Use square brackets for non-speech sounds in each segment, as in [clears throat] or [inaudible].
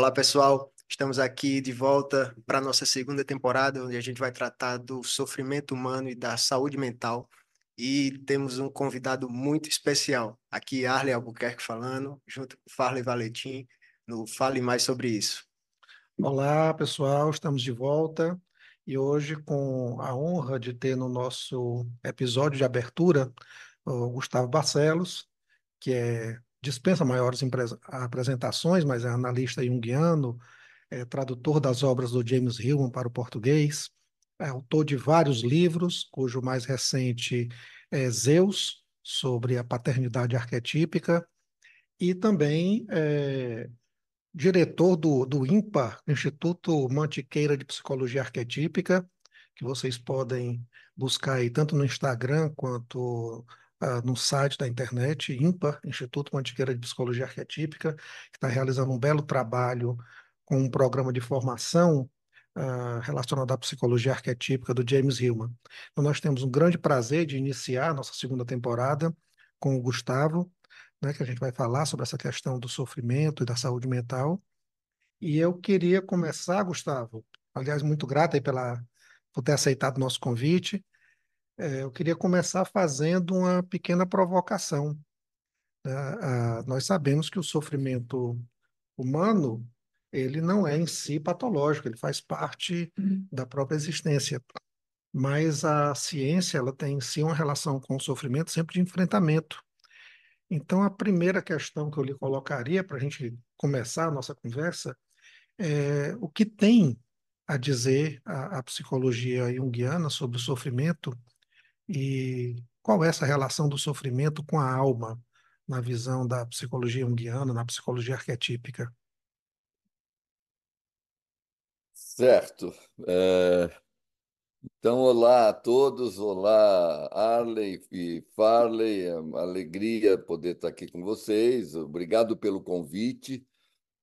Olá, pessoal. Estamos aqui de volta para a nossa segunda temporada, onde a gente vai tratar do sofrimento humano e da saúde mental. E temos um convidado muito especial. Aqui, Arley Albuquerque falando, junto com Farley Valentim, no Fale Mais Sobre Isso. Olá, pessoal. Estamos de volta. E hoje, com a honra de ter no nosso episódio de abertura o Gustavo Barcelos, que é dispensa maiores apresentações, mas é analista junguiano, é tradutor das obras do James Hillman para o português, é autor de vários livros, cujo mais recente é Zeus, sobre a paternidade arquetípica, e também é, diretor do, do IMPA, Instituto Mantiqueira de Psicologia Arquetípica, que vocês podem buscar aí tanto no Instagram quanto uh, no site da internet, IMPA, Instituto Mantiqueira de Psicologia Arquetípica, que está realizando um belo trabalho com um programa de formação uh, relacionado à psicologia arquetípica do James Hillman. Então, nós temos um grande prazer de iniciar a nossa segunda temporada com o Gustavo, né, que a gente vai falar sobre essa questão do sofrimento e da saúde mental. E eu queria começar, Gustavo, aliás, muito grato aí pela, por ter aceitado o nosso convite, é, eu queria começar fazendo uma pequena provocação. Né? Ah, nós sabemos que o sofrimento humano ele não é em si patológico, ele faz parte uhum. da própria existência. Mas a ciência ela tem em si uma relação com o sofrimento sempre de enfrentamento. Então, a primeira questão que eu lhe colocaria para a gente começar a nossa conversa é o que tem a dizer a, a psicologia junguiana sobre o sofrimento e qual é essa relação do sofrimento com a alma, na visão da psicologia junguiana, na psicologia arquetípica? Certo. É... Então, olá a todos, olá Arley e Farley, é uma alegria poder estar aqui com vocês, obrigado pelo convite,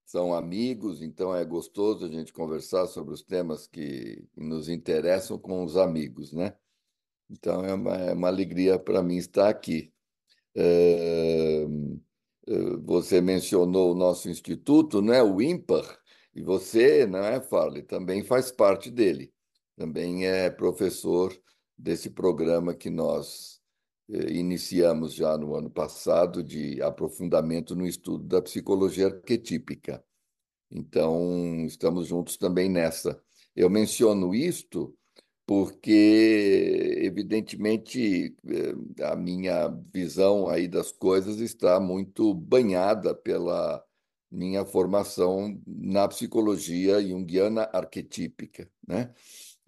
são amigos, então é gostoso a gente conversar sobre os temas que nos interessam com os amigos, né? Então, é uma, é uma alegria para mim estar aqui. É, você mencionou o nosso instituto, né, o IMPAR, e você, né, Farley, também faz parte dele. Também é professor desse programa que nós eh, iniciamos já no ano passado de aprofundamento no estudo da psicologia arquetípica. Então, estamos juntos também nessa. Eu menciono isto porque, evidentemente, eh, a minha visão aí das coisas está muito banhada pela minha formação na psicologia junguiana arquetípica, né?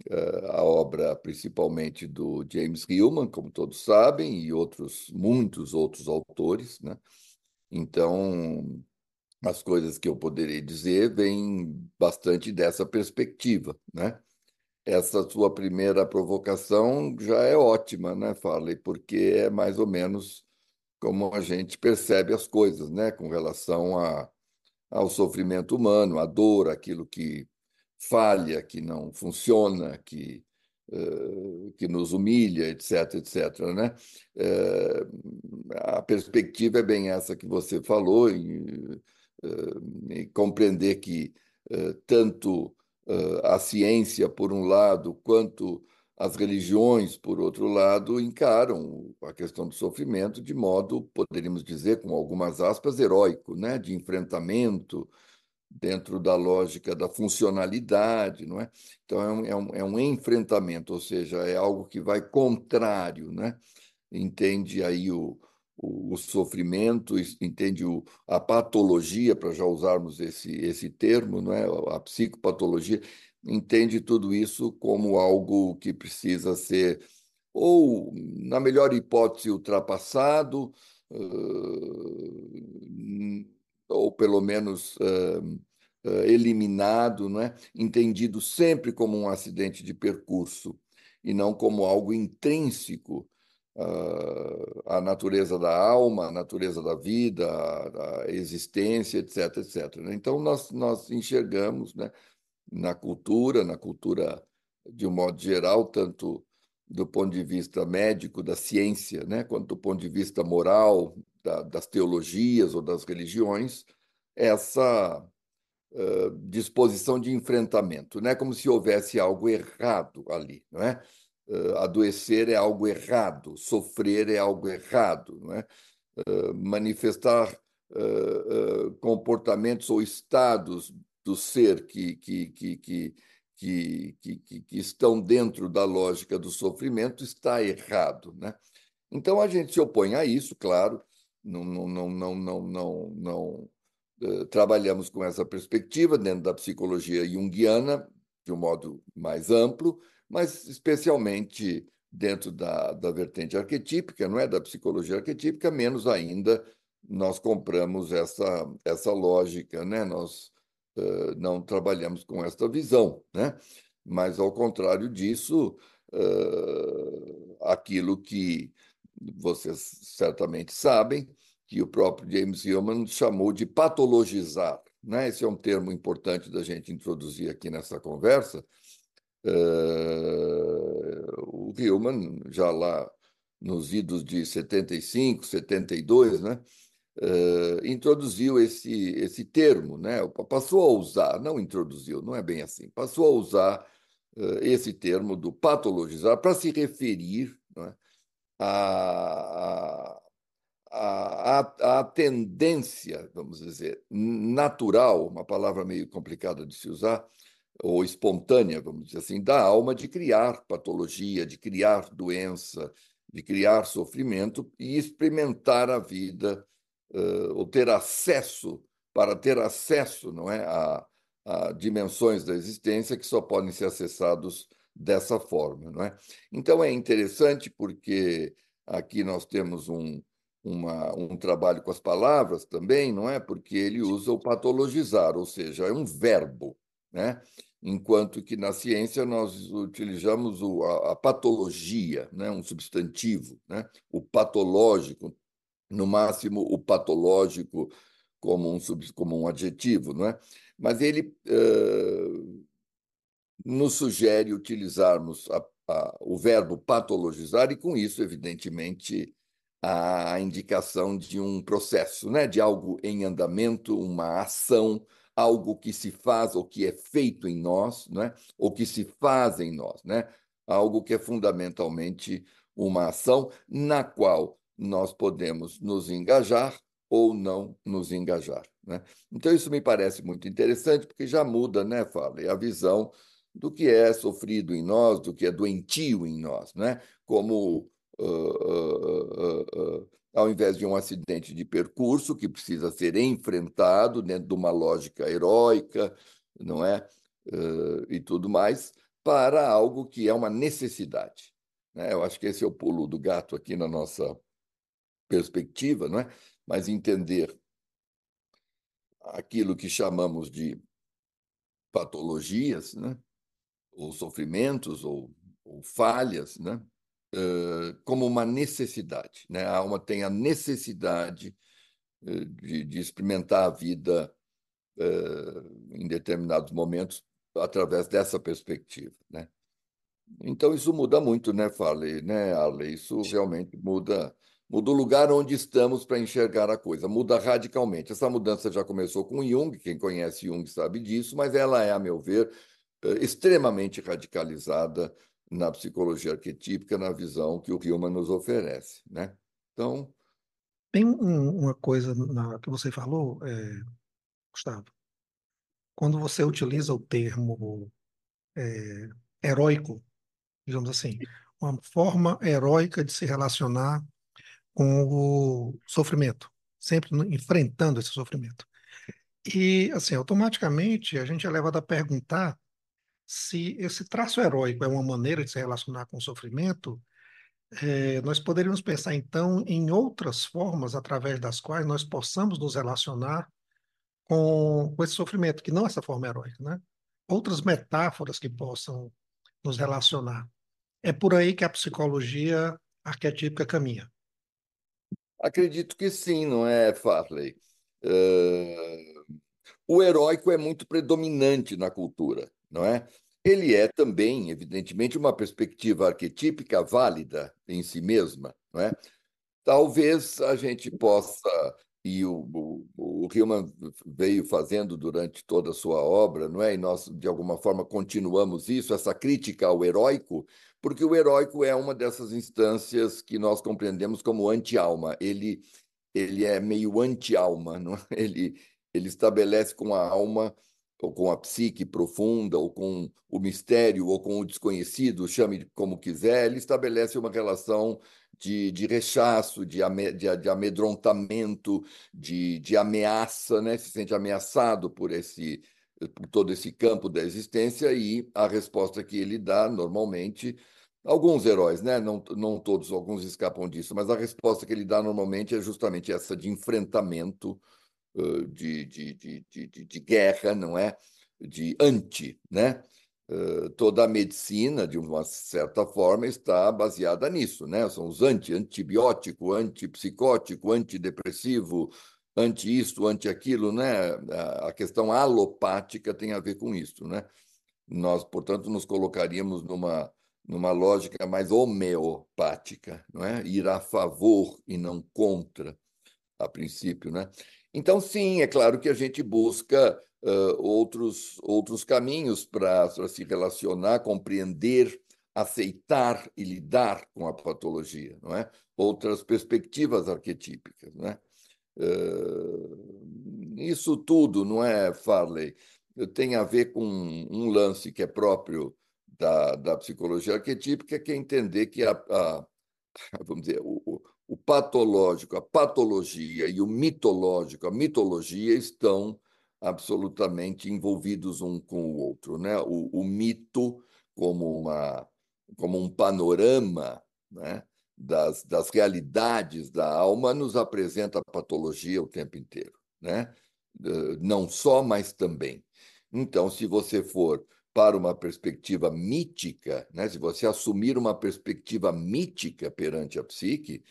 Eh, a obra principalmente do James Hillman, como todos sabem, e outros muitos outros autores, né? Então, as coisas que eu poderia dizer vêm bastante dessa perspectiva, né? Essa sua primeira provocação já é ótima, né, Farley? Porque é mais ou menos como a gente percebe as coisas, né, com relação a, ao sofrimento humano, a dor, aquilo que falha, que não funciona, que uh, que nos humilha, etc, etc, né? Uh, a perspectiva é bem essa que você falou, em, em compreender que tanto a ciência, por um lado, quanto as religiões, por outro lado, encaram a questão do sofrimento de modo, poderíamos dizer, com algumas aspas, heróico, né? de enfrentamento, dentro da lógica da funcionalidade, não é? Então, é um, é um, é um enfrentamento, ou seja, é algo que vai contrário, né? Entende aí o, o, o sofrimento, entende o, a patologia, para já usarmos esse, esse termo, não é? a psicopatologia, entende tudo isso como algo que precisa ser, ou, na melhor hipótese, ultrapassado, uh, ou pelo menos uh, uh, eliminado, é? entendido sempre como um acidente de percurso e não como algo intrínseco a natureza da alma, a natureza da vida, a, a existência, etc, etc. Né? Então, nós, nós enxergamos né, na cultura, na cultura de um modo geral, tanto do ponto de vista médico, da ciência, né, quanto do ponto de vista moral, da, das teologias ou das religiões, essa uh, disposição de enfrentamento, né? como se houvesse algo errado ali. Não é? Uh, adoecer é algo errado, sofrer é algo errado, não é? Uh, manifestar comportamentos ou estados do ser que, que, que, que que, que, que, estão dentro da lógica do sofrimento está errado. Né? Então a gente se opõe a isso, claro, não, não, não, não, não, não, não uh, trabalhamos com essa perspectiva dentro da psicologia junguiana, de um modo mais amplo, mas especialmente dentro da, da vertente arquetípica, não é? Da psicologia arquetípica, menos ainda nós compramos essa, essa lógica, né? Nós uh, não trabalhamos com esta visão, né? Mas, ao contrário disso, uh, aquilo que vocês certamente sabem, que o próprio James Hillman chamou de patologizar. Né? Esse é um termo importante da gente introduzir aqui nessa conversa. Uh, o Hillman, já lá nos idos de 75, 72, né? Uh, introduziu esse, esse termo, né? passou a usar, não introduziu, não é bem assim, passou a usar uh, esse termo do patologizar para se referir a, a, a, tendência, vamos dizer, natural, uma palavra meio complicada de se usar, ou espontânea, vamos dizer assim, da alma de criar patologia, de criar doença, de criar sofrimento e experimentar a vida, uh, ou ter acesso, para ter acesso não é, a, a dimensões da existência que só podem ser acessados dessa forma. Não é? Então é interessante porque aqui nós temos um, uma, um trabalho com as palavras também, não é? Porque ele usa o patologizar, ou seja, é um verbo, né? Enquanto que na ciência nós utilizamos o, a, a, patologia, né? um substantivo, né? o patológico, no máximo o patológico como um, sub, como um adjetivo, não é? Mas ele uh, nos sugere utilizarmos a, a, o verbo patologizar e, com isso, evidentemente, a indicação de um processo, né? de algo em andamento, uma ação, algo que se faz ou que é feito em nós, né? ou que se faz em nós, né? algo que é fundamentalmente uma ação na qual nós podemos nos engajar ou não nos engajar. Né? Então, isso me parece muito interessante, porque já muda, né, Fala, a visão do que é sofrido em nós, do que é doentio em nós, né? como uh, uh, uh, ao invés de um acidente de percurso que precisa ser enfrentado dentro de uma lógica heróica, não é? e tudo mais, para algo que é uma necessidade. Né? Eu acho que esse é o pulo do gato aqui na nossa perspectiva, não é? Mas entender aquilo que chamamos de patologias, né? ou sofrimentos, ou, ou falhas, né? Uh, como uma necessidade. Né? A alma tem a necessidade uh, de, de, experimentar a vida uh, em determinados momentos através dessa perspectiva. Né? Então, isso muda muito, né, Farley? Né, Arley? Isso realmente muda, muda o lugar onde estamos para enxergar a coisa, muda radicalmente. Essa mudança já começou com Jung, quem conhece Jung sabe disso, mas ela é, a meu ver, extremamente radicalizada na psicologia arquetípica, na visão que o Hillman nos oferece, né? Então... Tem um, uma coisa na, que você falou, é, Gustavo, quando você utiliza o termo é, heróico, digamos assim, uma forma heróica de se relacionar com o sofrimento, sempre enfrentando esse sofrimento. E, assim, automaticamente a gente é levado a perguntar se esse traço heróico é uma maneira de se relacionar com o sofrimento, é, nós poderíamos pensar então em outras formas através das quais nós possamos nos relacionar com, com esse sofrimento, que não essa forma heróica, né? Outras metáforas que possam nos relacionar. É por aí que a psicologia arquetípica caminha. Acredito que sim, não é, Farley? Uh, o heróico é muito predominante na cultura não é? Ele é também, evidentemente, uma perspectiva arquetípica válida em si mesma, não é? Talvez a gente possa e o, o, o Hillman veio fazendo durante toda a sua obra, não é? E nós, de alguma forma, continuamos isso, essa crítica ao heróico, porque o heróico é uma dessas instâncias que nós compreendemos como anti-alma. Ele, ele é meio anti-alma, é? [laughs] Ele, ele estabelece com a alma ou com a psique profunda, ou com o mistério, ou com o desconhecido, chame como quiser, ele estabelece uma relação de, de rechaço, de, ame, de, de amedrontamento, de, de ameaça, né? se sente ameaçado por esse por todo esse campo da existência e a resposta que ele dá normalmente alguns heróis, né? Não, não todos, alguns escapam disso, mas a resposta que ele dá normalmente é justamente essa de enfrentamento de, de, de, de, de guerra, não é? De anti, né? toda a medicina, de uma certa forma, está baseada nisso, né? São os anti, antibiótico, antipsicótico, antidepressivo, anti isto, anti aquilo, né? A questão alopática tem a ver com isso, né? Nós, portanto, nos colocaríamos numa numa lógica mais homeopática, não é? Ir a favor e não contra, a princípio, né? Então, sim, é claro que a gente busca uh, outros, outros caminhos para se relacionar, compreender, aceitar e lidar com a patologia, não é? Outras perspectivas arquetípicas, não é? Uh, isso tudo, não é, Farley? Tem a ver com um lance que é próprio da, da psicologia arquetípica, que é entender que a, a [laughs] vamos dizer, patológico, a patologia e o mitológico, a mitologia estão absolutamente envolvidos um com o outro, né? O, o mito como uma como um panorama, né? Das, das realidades da alma nos apresenta a patologia o tempo inteiro, né? Não só, mas também. Então, se você for para uma perspectiva mítica, né? Se você assumir uma perspectiva mítica perante a psique,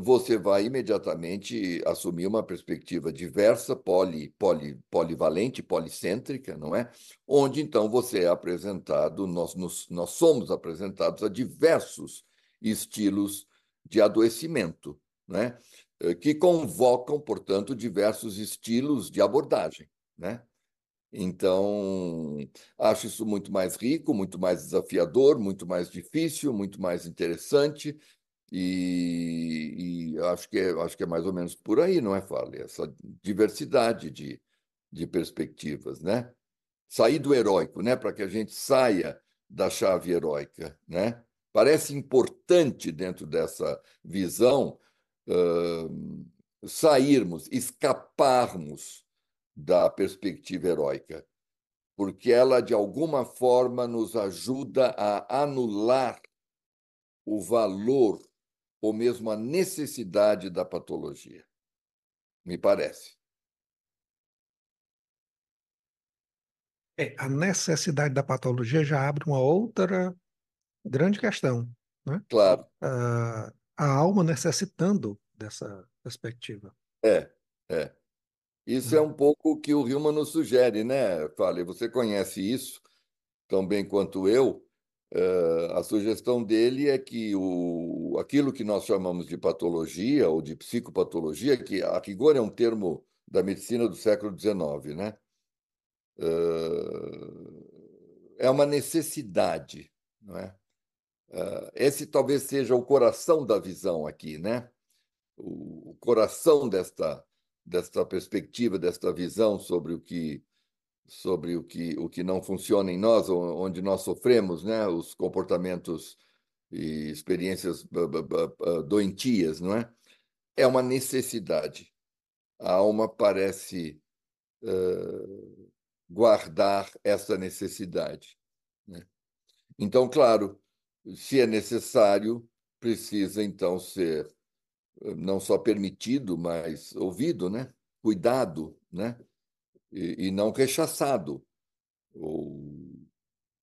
você vai imediatamente assumir uma perspectiva diversa, poli, poli, polivalente, policêntrica, não é? Onde então você é apresentado, nós, nos, nós somos apresentados a diversos estilos de adoecimento, né? que convocam, portanto, diversos estilos de abordagem. Né? Então, acho isso muito mais rico, muito mais desafiador, muito mais difícil, muito mais interessante e, e, acho, que é, acho que é mais ou menos por aí, não é, Farley? Essa diversidade de, de perspectivas, né? Sair do heróico, né? Para que a gente saia da chave heróica, né? Parece importante dentro dessa visão uh, sairmos, escaparmos da perspectiva heróica, porque ela de alguma forma nos ajuda a anular o valor ou mesmo a necessidade da patologia. Me parece. É, a necessidade da patologia já abre uma outra grande questão. Né? Claro. a alma necessitando dessa perspectiva. É, é. Isso é um pouco o que o Hillman nos sugere, né, Fale? Você conhece isso tão bem quanto eu, Uh, a sugestão dele é que o, aquilo que nós chamamos de patologia ou de psicopatologia, que a rigor é um termo da medicina do século XIX, né? Uh, é uma necessidade, não é? Uh, esse talvez seja o coração da visão aqui, né? O, o coração desta, desta perspectiva, desta visão sobre o que sobre o que, o que não funciona em nós, onde nós sofremos né, os comportamentos e experiências doentias, não é? É uma necessidade. A alma parece uh, guardar essa necessidade. Né? Então, claro, se é necessário, precisa então ser não só permitido, mas ouvido, né? Cuidado, né? E, e não rechaçado ou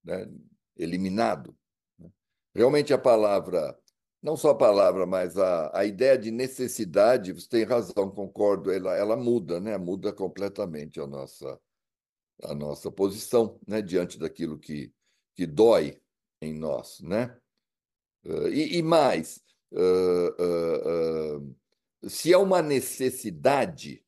né, eliminado. Né. Realmente a palavra, não só a palavra, mas a, a ideia de necessidade, você tem razão, concordo, ela, ela muda, né? muda completamente a nossa, a nossa posição né? diante daquilo que, que dói em nós. Né? E, e mais, uh, uh, uh, se é uma necessidade,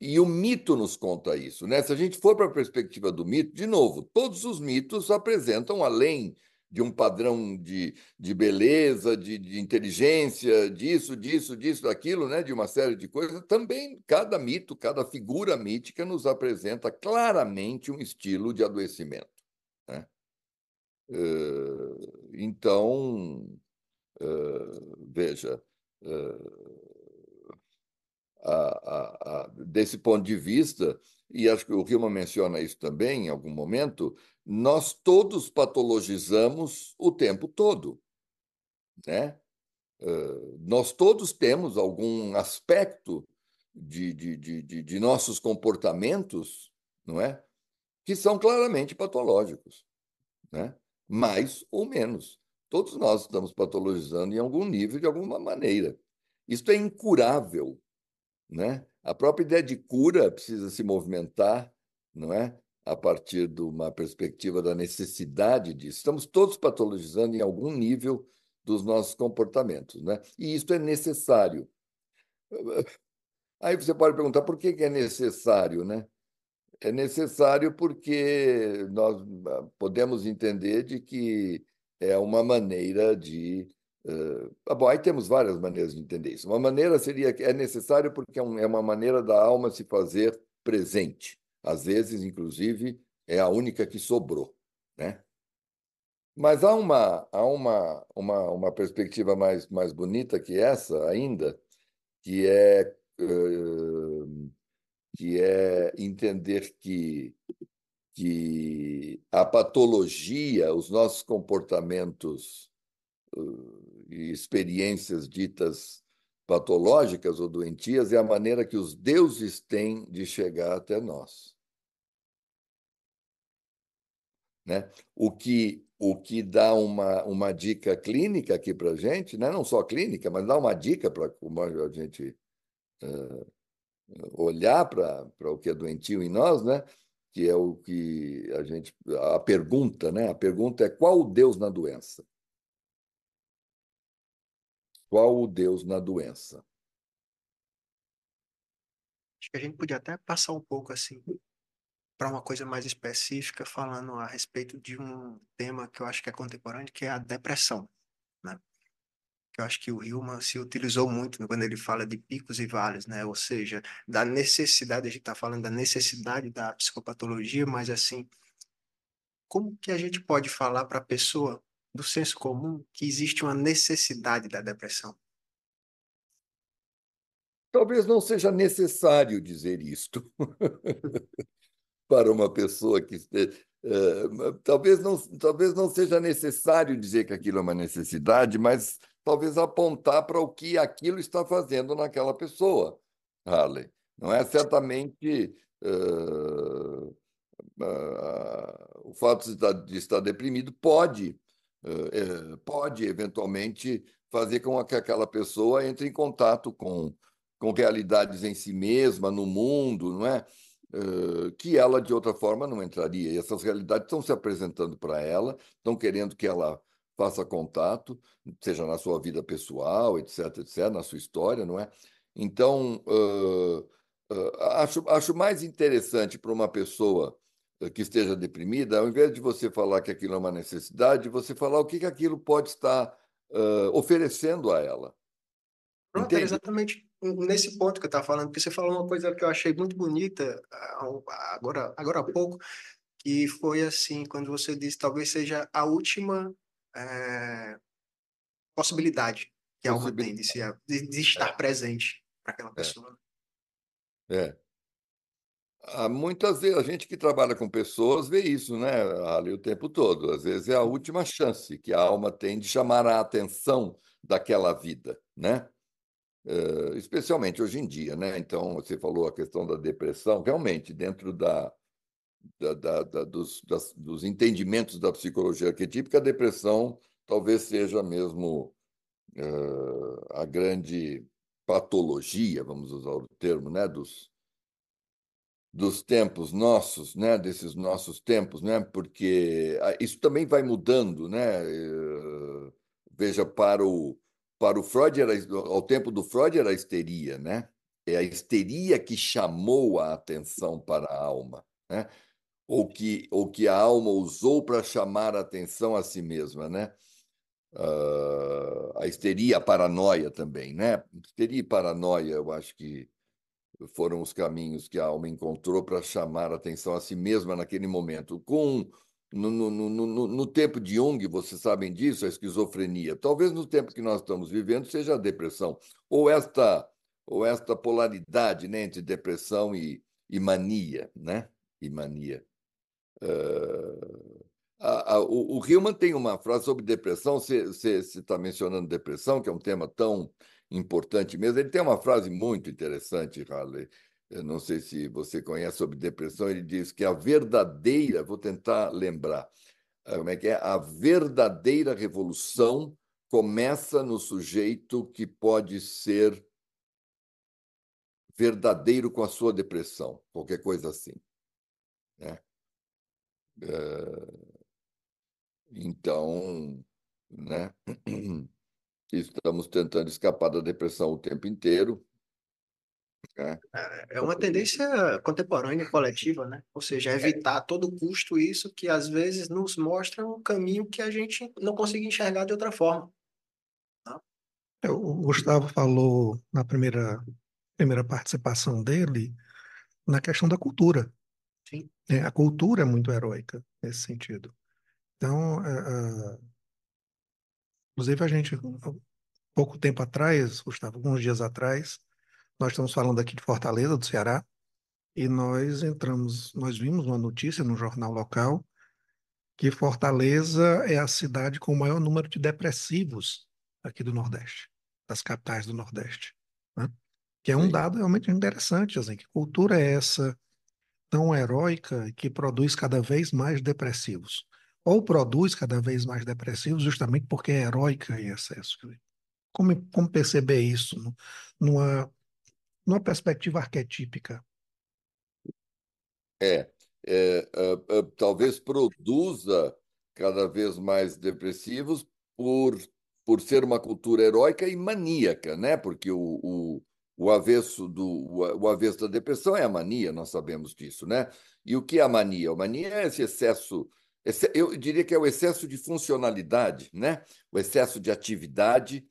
e o mito nos conta isso, né? Se a gente for para a perspectiva do mito, de novo, todos os mitos apresentam, além de um padrão de, de beleza, de, de inteligência, disso, disso, disso, daquilo, né? de uma série de coisas, também cada mito, cada figura mítica nos apresenta claramente um estilo de adoecimento. Né? Então, veja, a, a, a, desse ponto de vista, e acho que o Rima menciona isso também em algum momento, nós todos patologizamos o tempo todo. Né? Uh, nós todos temos algum aspecto de, de, de, de, nossos comportamentos, não é? Que são claramente patológicos, né? mais ou menos. Todos nós estamos patologizando em algum nível, de alguma maneira. Isso é incurável, né? A própria ideia de cura precisa se movimentar, não é? A partir de uma perspectiva da necessidade disso. Estamos todos patologizando em algum nível dos nossos comportamentos, né? E isso é necessário. Aí você pode perguntar por que é necessário, né? É necessário porque nós ah, podemos entender de que é uma maneira de Uh, bom, aí temos várias maneiras de entender isso. Uma maneira seria que é necessário porque é, é uma maneira da alma se fazer presente. Às vezes, inclusive, é a única que sobrou, né? Mas há uma, há uma, uma, uma perspectiva mais, mais bonita que essa ainda, que é, uh, que é entender que, que a patologia, os nossos comportamentos e experiências ditas patológicas ou doentias é a maneira que os deuses têm de chegar até nós. Né? O, que, o que dá uma, uma dica clínica aqui para a gente, né? não só clínica, mas dá uma dica para a gente uh, olhar para o que é doentio em nós, né? que é o que a gente. A pergunta, né? A pergunta é qual o Deus na doença? Qual o Deus na doença? Acho que a gente podia até passar um pouco assim para uma coisa mais específica, falando a respeito de um tema que eu acho que é contemporâneo, que é a depressão, né? Que eu acho que o Hillman se utilizou muito quando ele fala de picos e vales, né? Ou seja, da necessidade, a gente está falando da necessidade da psicopatologia, mas assim, como que a gente pode falar para a pessoa do senso comum que existe uma necessidade da depressão. Talvez não seja necessário dizer isto [laughs] para uma pessoa que uh, talvez não talvez não seja necessário dizer que aquilo é uma necessidade, mas talvez apontar para o que aquilo está fazendo naquela pessoa, Harley. Não é certamente uh, uh, o fato de estar, de estar deprimido pode eh, pode eventualmente fazer com que aquela pessoa entre em contato com, com realidades em si mesma, no mundo, não é? que ela, de outra forma, não entraria. E essas realidades estão se apresentando para ela, estão querendo que ela faça contato, seja na sua vida pessoal, etc., etc., na sua história, não é? Então, uh, uh, acho, acho mais interessante para uma pessoa que esteja deprimida, ao invés de você falar que aquilo é uma necessidade, você falar o que, que aquilo pode estar uh, oferecendo a ela. Pronto, é exatamente nesse ponto que eu estava falando, porque você falou uma coisa que eu achei muito bonita agora, agora há pouco, que foi assim, quando você disse talvez seja a última é, possibilidade que a alma tem de, se, de, de estar é. presente para aquela é. pessoa. É. Ah, muitas vezes a gente que trabalha com pessoas vê isso, né, Ali, o tempo todo. Às vezes é a última chance que a alma tem de chamar a atenção daquela vida, né? Uh, especialmente hoje em dia, né? Então, você falou a questão da depressão, realmente, dentro da, da, da, da dos, das, dos entendimentos da psicologia arquetípica, a depressão talvez seja mesmo uh, a grande patologia, vamos usar o termo, né? Dos, dos tempos nossos, né, desses nossos tempos, né, porque ah, isso também vai mudando, né? Eh, veja para o para o Freud, era, ao tempo do Freud, era a histeria, né? É a histeria que chamou a atenção para a alma, né? ou, que, ou que a alma usou para chamar a atenção a si mesma, né? Uh, a histeria, a paranoia também, né? Histeria e paranoia, eu acho que foram os caminhos que a alma encontrou para chamar a atenção a si mesma naquele momento. Com no, no, no, no, tempo de Jung, vocês sabem disso, a esquizofrenia. Talvez no tempo que nós estamos vivendo seja a depressão, ou esta, ou esta polaridade né, entre depressão e, e mania, né? E mania. Uh, a, a, o, o Hillman tem uma frase sobre depressão, você está mencionando depressão, que é um tema tão importante mesmo. Ele tem uma frase muito interessante, Harley, eu não sei se você conhece sobre depressão, ele diz que a verdadeira, vou tentar lembrar, eh, como é que é? A verdadeira revolução começa no sujeito que pode ser verdadeiro com a sua depressão, qualquer coisa assim. Né? Eh, então, né? [clears throat] estamos tentando escapar da depressão o tempo inteiro, é. é uma tendência contemporânea coletiva, né? Ou seja, evitar a todo custo isso que às vezes nos mostra um caminho que a gente não consegue enxergar de outra forma. Tá? É, o Gustavo falou na primeira, primeira participação dele na questão da cultura. Sim. É, a cultura é muito heróica nesse sentido. Então, é, é, inclusive a gente, pouco tempo atrás, Gustavo, alguns dias atrás, nós estamos falando aqui de Fortaleza, do Ceará, e nós entramos, nós vimos uma notícia no jornal local que Fortaleza é a cidade com o maior número de depressivos aqui do Nordeste, das capitais do Nordeste. Né? Que é um Sim. dado realmente interessante, assim, que cultura é essa tão heróica que produz cada vez mais depressivos? Ou produz cada vez mais depressivos justamente porque é heróica em excesso? Como, como perceber isso numa numa perspectiva arquetípica? É, é, é, é, talvez produza cada vez mais depressivos por, por ser uma cultura heróica e maníaca, né? Porque o, o, o avesso do o, avesso da depressão é a mania, nós sabemos disso, né? E o que é a mania? A mania é esse excesso, eu diria que é o excesso de funcionalidade, né? O excesso de atividade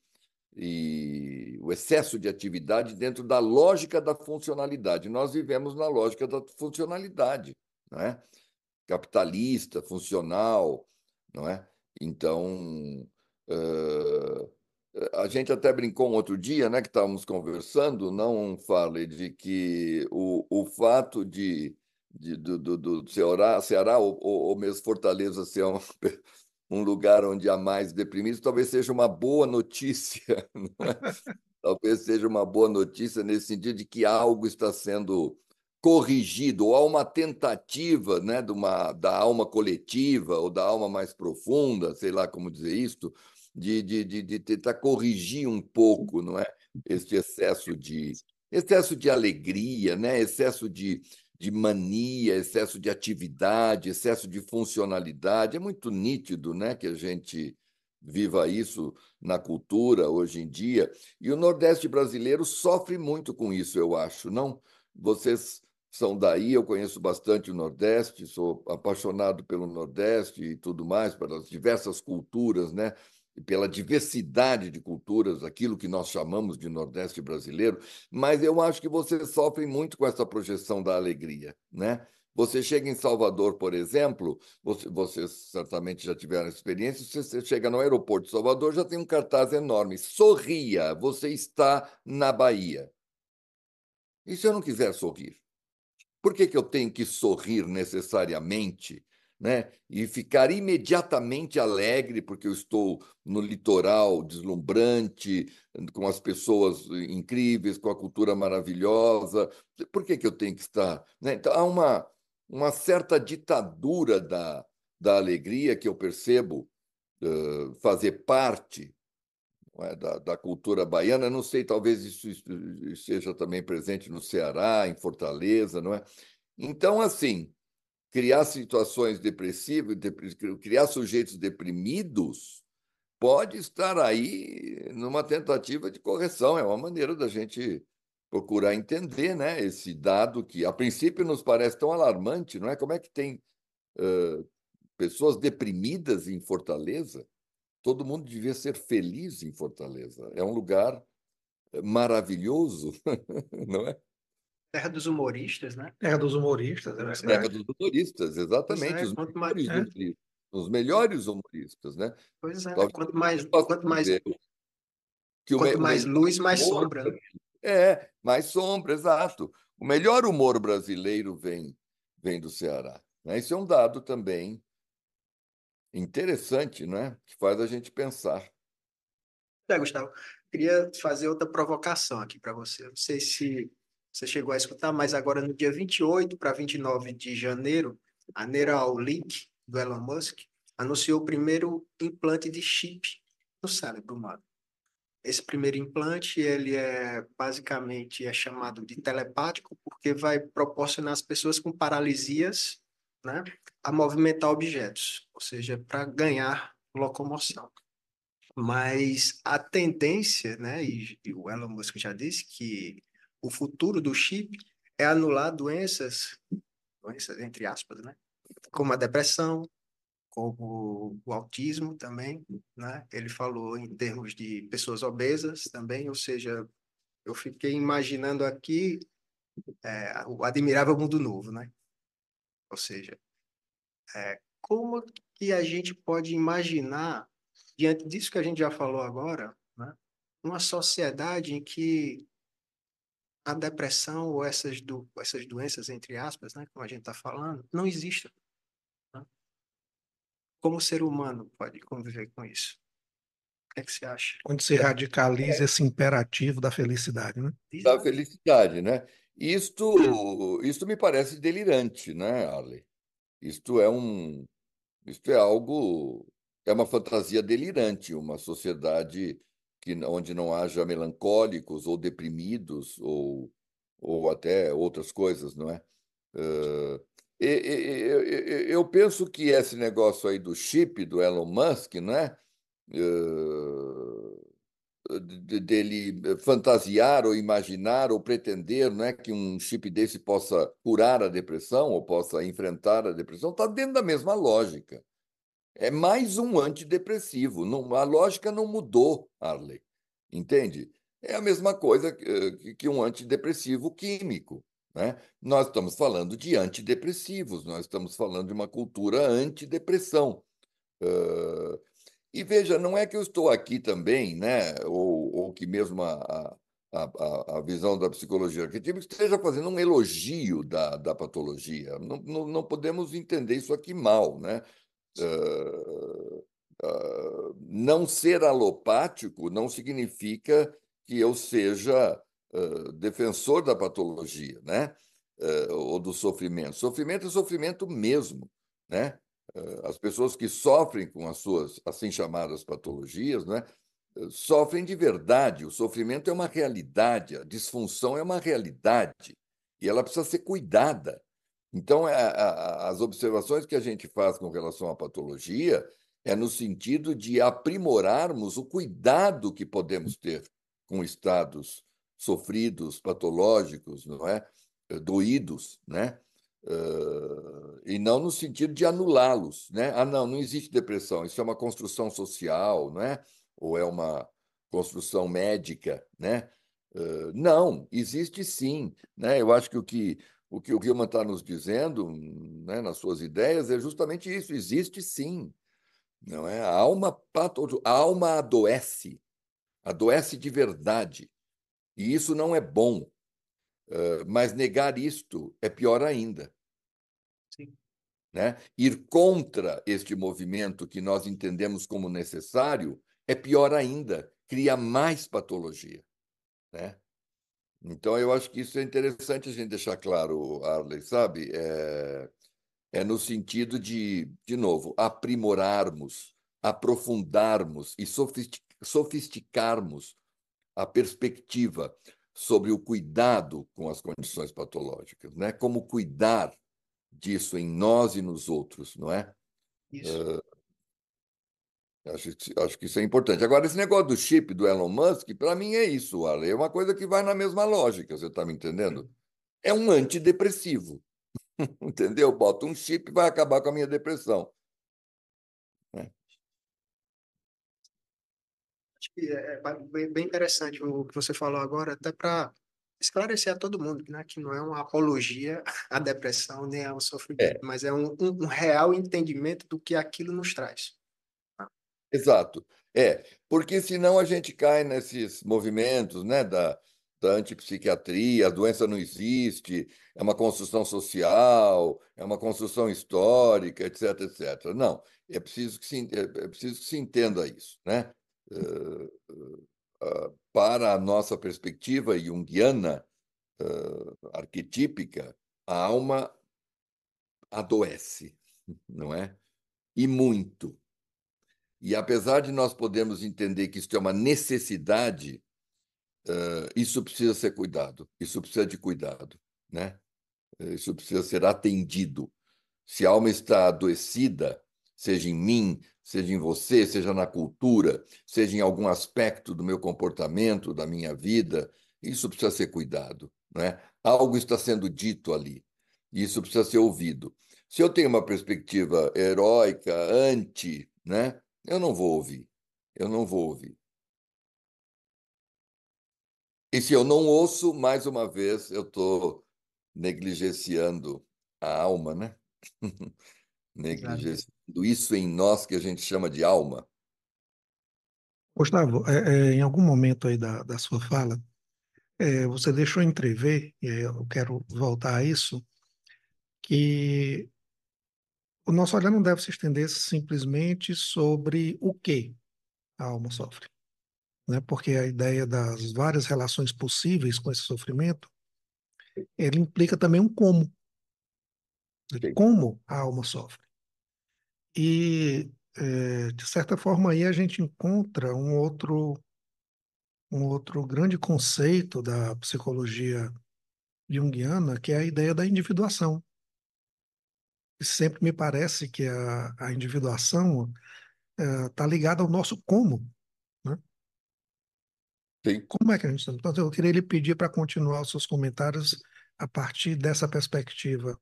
e o excesso de atividade dentro da lógica da funcionalidade. Nós vivemos na lógica da funcionalidade, não é? capitalista, funcional, não é? Então, uh, a gente até brincou um outro dia, né, que estávamos conversando, não fale de que o, o fato de, de do, do, do Ceará, Ceará ou, ou mesmo Fortaleza ser um, [laughs] um lugar onde há mais deprimidos, talvez seja uma boa notícia. [laughs] É? talvez seja uma boa notícia nesse sentido de que algo está sendo corrigido, ou há uma tentativa né, de uma, da alma coletiva ou da alma mais profunda, sei lá como dizer isto, de, de, de, de tentar corrigir um pouco não é, este excesso de, excesso de alegria, né, excesso de, de mania, excesso de atividade, excesso de funcionalidade. É muito nítido né, que a gente viva isso na cultura hoje em dia. E o Nordeste brasileiro sofre muito com isso, eu acho, não? Vocês são daí, eu conheço bastante o Nordeste, sou apaixonado pelo Nordeste e tudo mais, pelas diversas culturas, né? Pela diversidade de culturas, aquilo que nós chamamos de Nordeste brasileiro, mas eu acho que vocês sofrem muito com essa projeção da alegria, né? Você chega em Salvador, por exemplo, você, vocês certamente já tiveram experiência, você chega no aeroporto de Salvador, já tem um cartaz enorme, sorria, você está na Bahia. E se eu não quiser sorrir? Por que, que eu tenho que sorrir necessariamente né? e ficar imediatamente alegre, porque eu estou no litoral deslumbrante, com as pessoas incríveis, com a cultura maravilhosa. Por que, que eu tenho que estar? Né? Então, há uma, uma certa ditadura da, da alegria que eu percebo uh, fazer parte é, da, da, cultura baiana. Não sei, talvez isso seja também presente no Ceará, em Fortaleza, não é? Então, assim, criar situações depressivas, criar sujeitos deprimidos, pode estar aí numa tentativa de correção, é uma maneira da gente procurar entender né, esse dado que, a princípio, nos parece tão alarmante, não é? Como é que tem uh, pessoas deprimidas em Fortaleza? Todo mundo devia ser feliz em Fortaleza. É um lugar maravilhoso, [laughs] não é? Terra dos humoristas, né? Terra dos humoristas, é Terra dos humoristas, exatamente. É, os, quanto melhores mais, é. humoristas, os melhores humoristas, né? Pois é, Talvez quanto mais, quanto mais, que quanto me- mais luz, mais humor sombra. né? É, mais sombra, exato. O melhor humor brasileiro vem, vem do Ceará. Né? Isso é um dado também interessante, né? Que faz a gente pensar. É, Gustavo, queria fazer outra provocação aqui para você. Não sei se você chegou a escutar, mas agora no dia 28 para 29 de janeiro, a Neuralink, do Elon Musk, anunciou o primeiro implante de chip no cérebro humano. Esse primeiro implante, ele é basicamente é chamado de telepático, porque vai proporcionar às pessoas com paralisias, né, a movimentar objetos, ou seja, para ganhar locomoção. Mas a tendência, né, e, e o Elon Musk já disse que o futuro do chip é anular doenças, doenças entre aspas, né, como a depressão, como o autismo também, né? Ele falou em termos de pessoas obesas também, ou seja, eu fiquei imaginando aqui é, o admirável mundo novo, né? Ou seja, é, como que a gente pode imaginar, diante disso que a gente já falou agora, né? Uma sociedade em que a depressão ou essas, do, essas doenças, entre aspas, né? Como a gente está falando, não existam como o ser humano pode conviver com isso? O que, é que você acha? Onde se radicaliza esse imperativo da felicidade, né? Da felicidade, né? Isto, isto me parece delirante, né, Arley? Isto é um, isto é algo, é uma fantasia delirante, uma sociedade que, onde não haja melancólicos ou deprimidos ou, ou até outras coisas, não é? Uh, e- e- e- eu penso que esse negócio aí do chip do Elon Musk, né? Uh, de- dele fantasiar ou imaginar ou pretender, né, que um chip desse possa curar a depressão ou possa enfrentar a depressão, está dentro da mesma lógica. É mais um antidepressivo. Não, a lógica não mudou, Arley. Entende? É a mesma coisa que, que- que um antidepressivo químico. Né? Nós estamos falando de antidepressivos, nós estamos falando de uma cultura antidepressão. Uh, e veja, não é que eu estou aqui também, né, ou, ou que mesmo a, a, a, a visão da psicologia arquetípica esteja fazendo um elogio da, da patologia. Não, não, não podemos entender isso aqui mal. Né? Uh, uh, não ser alopático não significa que eu seja uh, defensor da patologia, né? ou do sofrimento. Sofrimento é sofrimento mesmo, né? as pessoas que sofrem com as suas assim chamadas patologias, né, sofrem de verdade. O sofrimento é uma realidade, a disfunção é uma realidade e ela precisa ser cuidada. Então, a, a, as observações que a gente faz com relação à patologia é no sentido de aprimorarmos o cuidado que podemos ter com estados sofridos, patológicos, não é, doídos, né? Uh, e não no sentido de anulá-los, né? Ah, não, não existe depressão, isso é uma construção social, não é? Ou é uma construção médica, né? Uh, não, existe sim, né? Eu acho que o que o que o Gilman está nos dizendo, né, nas suas ideias, é justamente isso. Existe sim, não é? A alma pato... a alma adoece, adoece de verdade, e isso não é bom. Uh, mas negar isto é pior ainda. Sim. Né? Ir contra este movimento que nós entendemos como necessário é pior ainda, cria mais patologia. Né? Então, eu acho que isso é interessante a gente deixar claro, Arley, sabe? É, é no sentido de, de novo, aprimorarmos, aprofundarmos e sofisticarmos a perspectiva sobre o cuidado com as condições patológicas, né? Como cuidar disso em nós e nos outros, não é? Isso. Acho, acho que isso é importante. Agora, esse negócio do chip do Elon Musk, para mim é isso, Ale. É uma coisa que vai na mesma lógica, você está me entendendo? É um antidepressivo. [laughs] Entendeu? Bota um chip e vai acabar com a minha depressão. É. Acho que é, é bem interessante o que você falou agora, até para esclarecer a todo mundo né, que não é uma apologia à depressão nem ao sofrimento, é. mas é um, um, um real entendimento do que aquilo nos traz. Exato. É, porque senão a gente cai nesses movimentos, né, da, da antipsiquiatria, a doença não existe, é uma construção social, é uma construção histórica, etc, etc. Não, é preciso que se, é, é preciso que se entenda isso, né? Uh, uh, para a nossa perspectiva junguiana, uh, arquetípica, a alma adoece, não é? E muito. E apesar de nós podermos entender que isso é uma necessidade, uh, isso precisa ser cuidado, isso precisa de cuidado, né? Isso precisa ser atendido. Se a alma está adoecida, seja em mim, seja em você, seja na cultura, seja em algum aspecto do meu comportamento, da minha vida, isso precisa ser cuidado, né? Algo está sendo dito ali, e isso precisa ser ouvido. Se eu tenho uma perspectiva heróica, anti, né? Eu não vou ouvir. Eu não vou ouvir. E se eu não ouço, mais uma vez, eu estou negligenciando a alma, né? [laughs] negligenciando isso em nós que a gente chama de alma. Gustavo, é, é, em algum momento aí da, da sua fala, é, você deixou entrever, e eu quero voltar a isso, que o nosso olhar não deve se estender simplesmente sobre o que a alma sofre, né? Porque a ideia das várias relações possíveis com esse sofrimento, ele implica também um como, de como a alma sofre. E é, de certa forma aí a gente encontra um outro um outro grande conceito da psicologia junguiana, que é a ideia da individuação sempre me parece que a, a individuação está é, ligada ao nosso como. Né? Sim. Como é que a gente está? Então, eu queria lhe pedir para continuar os seus comentários a partir dessa perspectiva.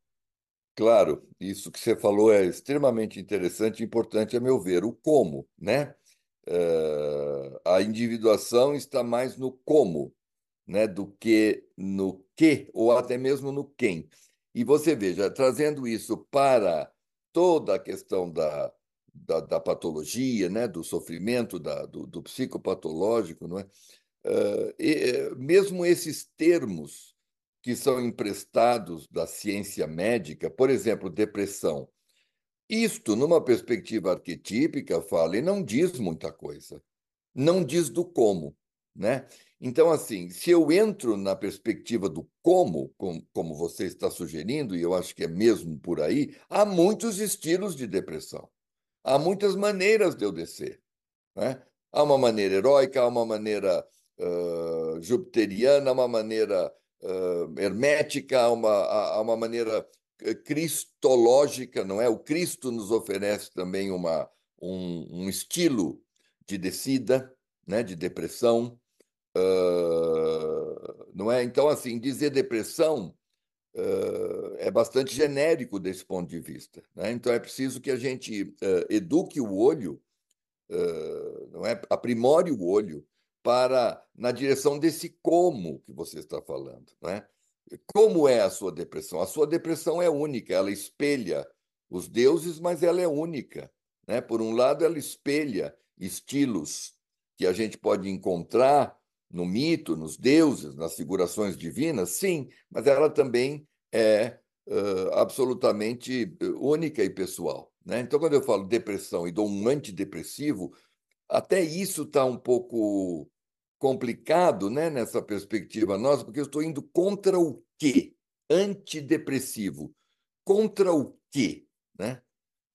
Claro, isso que você falou é extremamente interessante e importante, a meu ver. O como, né? Uh, a individuação está mais no como, né, do que no que, ou até mesmo no quem. E você veja, trazendo isso para toda a questão da, da, da patologia, né, do sofrimento, da, do, do psicopatológico, não é? Uh, e, mesmo esses termos que são emprestados da ciência médica, por exemplo, depressão, isto, numa perspectiva arquetípica, fala e não diz muita coisa, não diz do como, né? Então, assim, se eu entro na perspectiva do como, como, como você está sugerindo, e eu acho que é mesmo por aí, há muitos estilos de depressão. Há muitas maneiras de eu descer. Né? Há uma maneira heróica, há uma maneira uh, jupiteriana, há uma maneira uh, hermética, há uma, há uma maneira cristológica, não é? O Cristo nos oferece também uma, um, um estilo de descida, né? de depressão. Uh, não é? Então, assim, dizer depressão uh, é bastante genérico desse ponto de vista. Né? Então, é preciso que a gente uh, eduque o olho, não é? aprimore o olho para na direção desse como que você está falando. Não é? Como é a sua depressão? A sua depressão é única, ela espelha os deuses, mas ela é única. Né? Por um lado, ela espelha estilos que a gente pode encontrar no mito, nos deuses, nas figurações divinas, sim, mas ela também é uh, absolutamente única e pessoal. Né? Então, quando eu falo depressão e dou um antidepressivo, até isso está um pouco complicado né, nessa perspectiva nossa, porque eu estou indo contra o quê? Antidepressivo. Contra o quê? Né?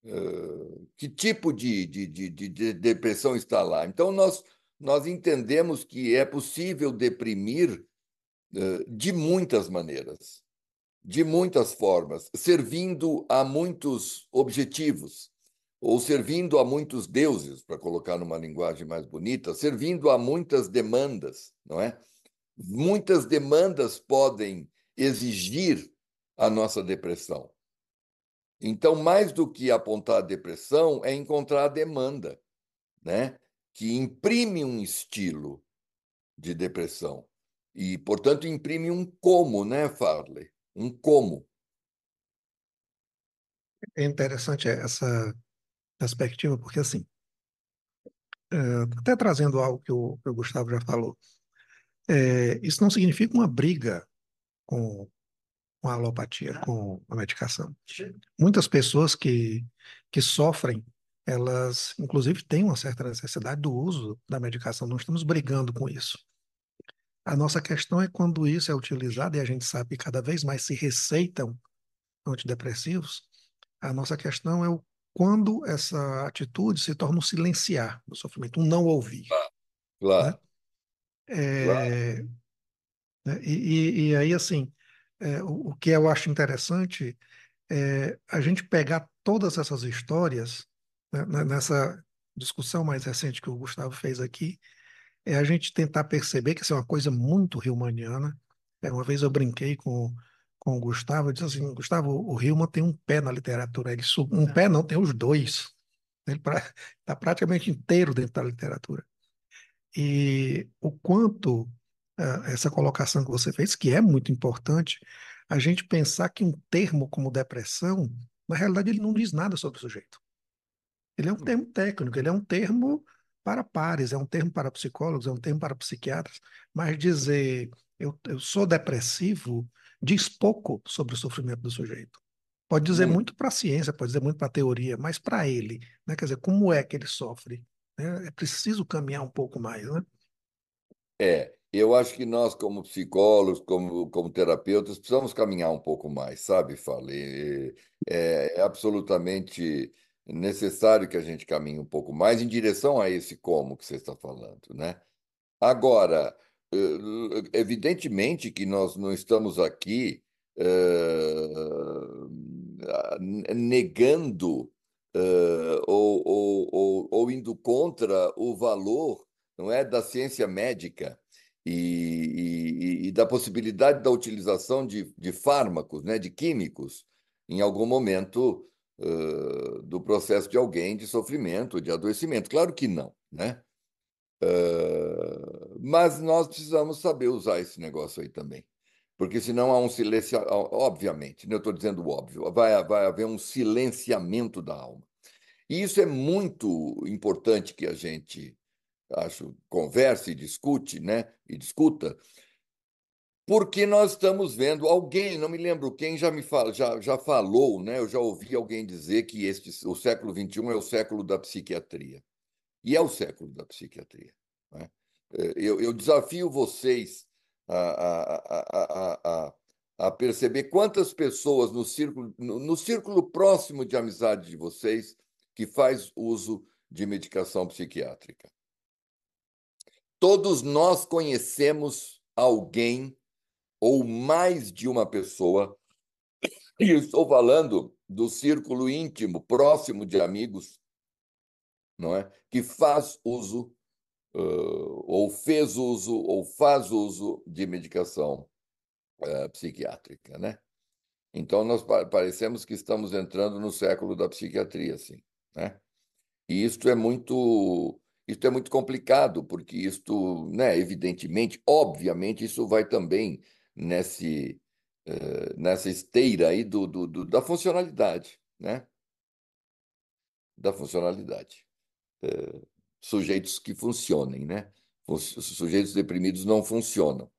Uh, que tipo de, de, de, de depressão está lá? Então, nós nós entendemos que é possível deprimir de muitas maneiras, de muitas formas, servindo a muitos objetivos. ou servindo a muitos deuses, para colocar numa linguagem mais bonita, servindo a muitas demandas, não é? Muitas demandas podem exigir a nossa depressão. Então, mais do que apontar a depressão, é encontrar a demanda, né? Que imprime um estilo de depressão. E, portanto, imprime um como, né, Farley? Um como. É interessante essa perspectiva, porque, assim, é, até trazendo algo que o, que o Gustavo já falou, é, isso não significa uma briga com, com a alopatia, com a medicação. Muitas pessoas que, que sofrem, elas, inclusive, têm uma certa necessidade do uso da medicação, não estamos brigando com isso. A nossa questão é quando isso é utilizado, e a gente sabe que cada vez mais se receitam antidepressivos, a nossa questão é o, quando essa atitude se torna um silenciar o sofrimento, um não ouvir. Claro. Né? É, claro. Né? E, e, aí, assim, é, o, o, que eu acho interessante é a gente pegar todas essas histórias, né, nessa discussão mais recente que o Gustavo fez aqui, é a gente tentar perceber que isso é uma coisa muito riomaniana. É, uma vez eu brinquei com, com o Gustavo, eu disse assim, Gustavo, o Hillman tem um pé na literatura. Ele, um pé não, tem os dois. Ele está [laughs] praticamente inteiro dentro da literatura. E o quanto uh, essa colocação que você fez, que é muito importante, a gente pensar que um termo como depressão, na realidade, ele não diz nada sobre o sujeito. Ele é um termo técnico, ele é um termo para pares, é um termo para psicólogos, é um termo para psiquiatras, mas dizer eu, eu sou depressivo diz pouco sobre o sofrimento do sujeito. Pode dizer muito, muito para a ciência, pode dizer muito para a teoria, mas para ele, né? quer dizer, como é que ele sofre? Né? É preciso caminhar um pouco mais, né? É, eu acho que nós, como psicólogos, como, como terapeutas, precisamos caminhar um pouco mais, sabe, Falei? É, é absolutamente necessário que a gente caminhe um pouco mais em direção a esse como que você está falando, né? Agora, eh, evidentemente que nós não estamos aqui uh, negando uh, ou, ou, ou, ou, indo contra o valor não é da ciência médica e, e, e da possibilidade da utilização de, de fármacos, né, de químicos, em algum momento uh, do processo de alguém de sofrimento, de adoecimento. Claro que não, né? Uh, mas nós precisamos saber usar esse negócio aí também. Porque senão há um silêncio, obviamente, né? eu estou dizendo óbvio, vai, vai haver um silenciamento da alma. E isso é muito importante que a gente, acho, converse e discute, né? E discuta, porque nós estamos vendo alguém, não me lembro quem já me fala, já, já falou, né? Eu já ouvi alguém dizer que este, o século XXI é o século da psiquiatria. E é o século da psiquiatria. Né? Eu, eu, desafio vocês a, a, a, a, perceber quantas pessoas no círculo, no, no círculo próximo de amizade de vocês que faz uso de medicação psiquiátrica. Todos nós conhecemos alguém ou mais de uma pessoa, e estou falando do círculo íntimo, próximo de amigos, não é? que faz uso, uh, ou fez uso, ou faz uso de medicação uh, psiquiátrica. Né? Então, nós parecemos que estamos entrando no século da psiquiatria, assim, né? E isto é muito, isto é muito complicado, porque isto, né, evidentemente, obviamente, isso vai também nesse, uh, nessa esteira aí do, do, do, da funcionalidade, né? Da funcionalidade. Uh, sujeitos que funcionem, né? Os sujeitos deprimidos não funcionam.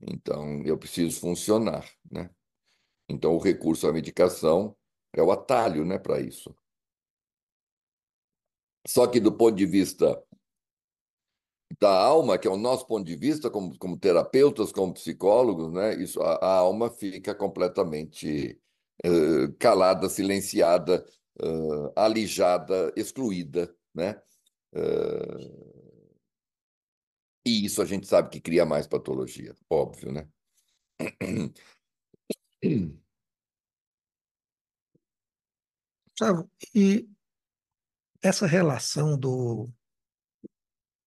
Então, eu preciso funcionar, né? Então, o recurso à medicação é o atalho, né, para isso. Só que do ponto de vista da alma, que é o nosso ponto de vista como, como terapeutas, como psicólogos, né? Isso, a, a alma fica completamente uh, calada, silenciada, uh, alijada, excluída, né? Uh, e isso a gente sabe que cria mais patologia, óbvio, né? Sabe, e essa relação do,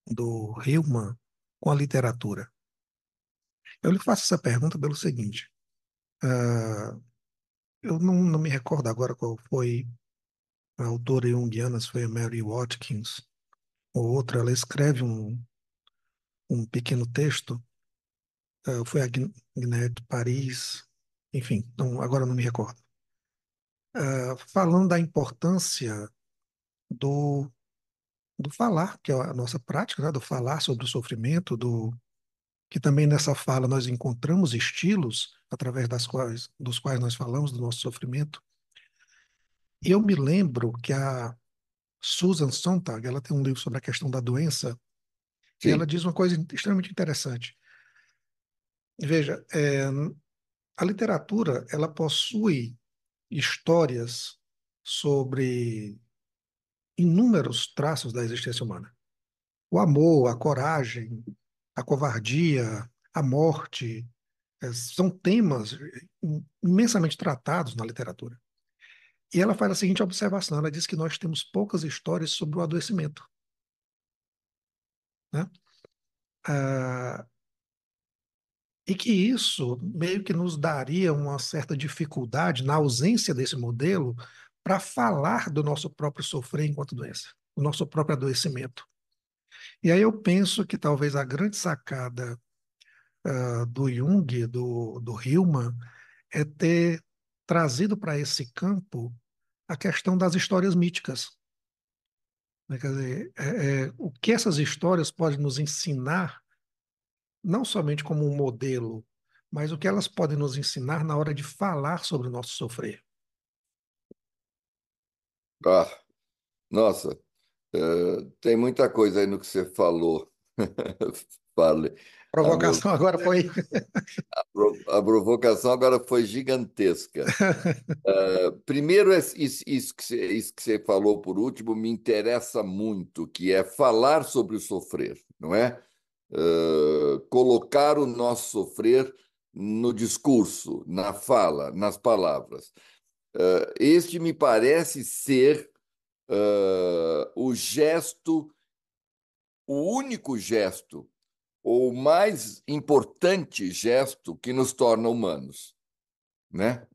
do Hillman com a literatura. Eu lhe faço essa pergunta pelo seguinte. Uh, eu não, não me recordo agora qual foi a autora junguiana, se foi Mary Watkins ou outra, ela escreve um, um pequeno texto, uh, foi a Gnette Paris, enfim, não, agora não me recordo, uh, falando da importância do, do falar, que é a nossa prática, né, do falar sobre o sofrimento, do que também nessa fala nós encontramos estilos através das quais, dos quais nós falamos do nosso sofrimento. E eu me lembro que a Susan Sontag, ela tem um livro sobre a questão da doença, Sim. e ela diz uma coisa extremamente interessante. Veja, é, a literatura ela possui histórias sobre inúmeros traços da existência humana. O amor, a coragem, a covardia, a morte, é, são temas imensamente tratados na literatura. E ela faz a seguinte observação: ela diz que nós temos poucas histórias sobre o adoecimento. Né? Ah, e que isso meio que nos daria uma certa dificuldade, na ausência desse modelo, para falar do nosso próprio sofrer enquanto doença, do nosso próprio adoecimento. E aí eu penso que talvez a grande sacada uh, do Jung, do, do Hillman, é ter trazido para esse campo a questão das histórias míticas. Né, quer dizer, é, é, o que essas histórias podem nos ensinar, não somente como um modelo, mas o que elas podem nos ensinar na hora de falar sobre o nosso sofrer. Ah, nossa, uh, tem muita coisa aí no que você falou. [laughs] Fale. Provocação a agora foi. [laughs] a, provocação agora foi gigantesca. uh, primeiro, isso, isso, que você, isso que você falou por último me interessa muito, que é falar sobre o sofrer, não é? Uh, colocar o nosso sofrer no discurso, na fala, nas palavras. Uh, este me parece ser o gesto, o único gesto o mais importante gesto que nos torna humanos, né?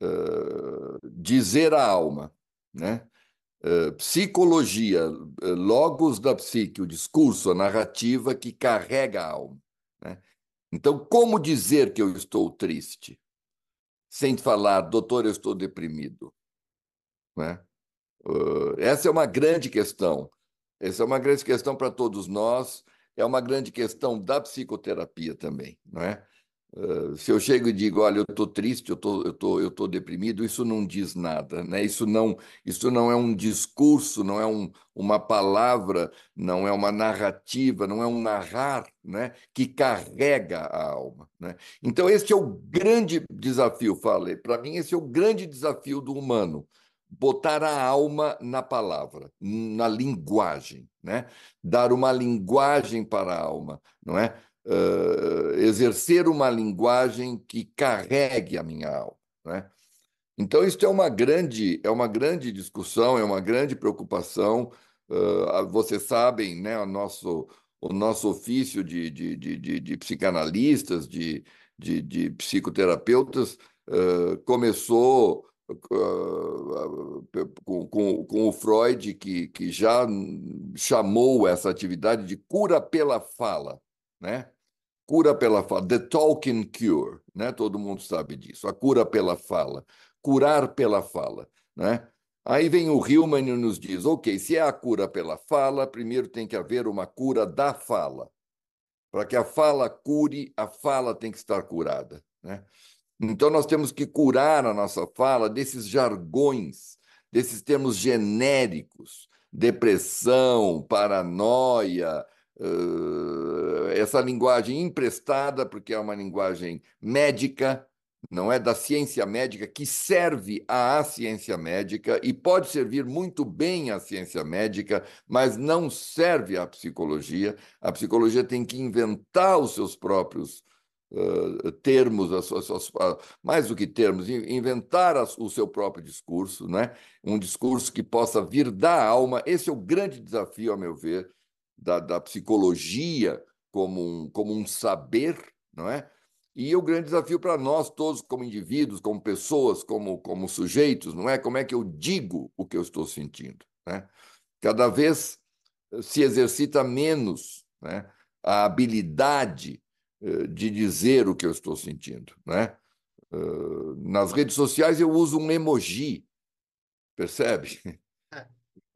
Uh, dizer a alma, né? Uh, psicologia, uh, logos da psique, o discurso, a narrativa que carrega a alma. Né? Então, como dizer que eu estou triste? Sem falar, doutor, eu estou deprimido. Né? essa é uma grande questão. Essa é uma grande questão para todos nós é uma grande questão da psicoterapia também, não é? Uh, se eu chego e digo, olha, eu estou triste, eu tô, eu tô, eu tô deprimido, isso não diz nada, né? Isso não, isso não é um discurso, não é um, uma palavra, não é uma narrativa, não é um narrar, né? Que carrega a alma, né? Então esse é o grande desafio, falei. Para mim esse é o grande desafio do humano, botar a alma na palavra, na linguagem, né? Dar uma linguagem para a alma, não é? Uh, exercer uma linguagem que carregue a minha alma, né? Então isso é uma grande é uma grande discussão, é uma grande preocupação. Uh, vocês sabem, né? O nosso o nosso ofício de, de, de, de, de psicanalistas, de, de, de psicoterapeutas, uh, começou com, com, com o Freud, que, que já chamou essa atividade de cura pela fala, né? Cura pela fala, the talking cure, né? Todo mundo sabe disso, a cura pela fala, curar pela fala, né? Aí vem o Hillman e nos diz, ok, se é a cura pela fala, primeiro tem que haver uma cura da fala. Para que a fala cure, a fala tem que estar curada, né? Então, nós temos que curar a nossa fala desses jargões, desses termos genéricos, depressão, paranoia, essa linguagem emprestada, porque é uma linguagem médica, não é da ciência médica, que serve à ciência médica e pode servir muito bem à ciência médica, mas não serve à psicologia. A psicologia tem que inventar os seus próprios uh, termos, as, as, as, mais do que termos, inventar o seu próprio discurso, né? um discurso que possa vir da alma. Esse é o grande desafio, a meu ver, da, da psicologia como um, como um saber, não é? E o grande desafio para nós todos, como indivíduos, como pessoas, como, como sujeitos, não é? Como é que eu digo o que eu estou sentindo? Né? Cada vez se exercita menos né, a habilidade eh, de dizer o que eu estou sentindo. Né? Nas redes sociais eu uso um emoji, percebe?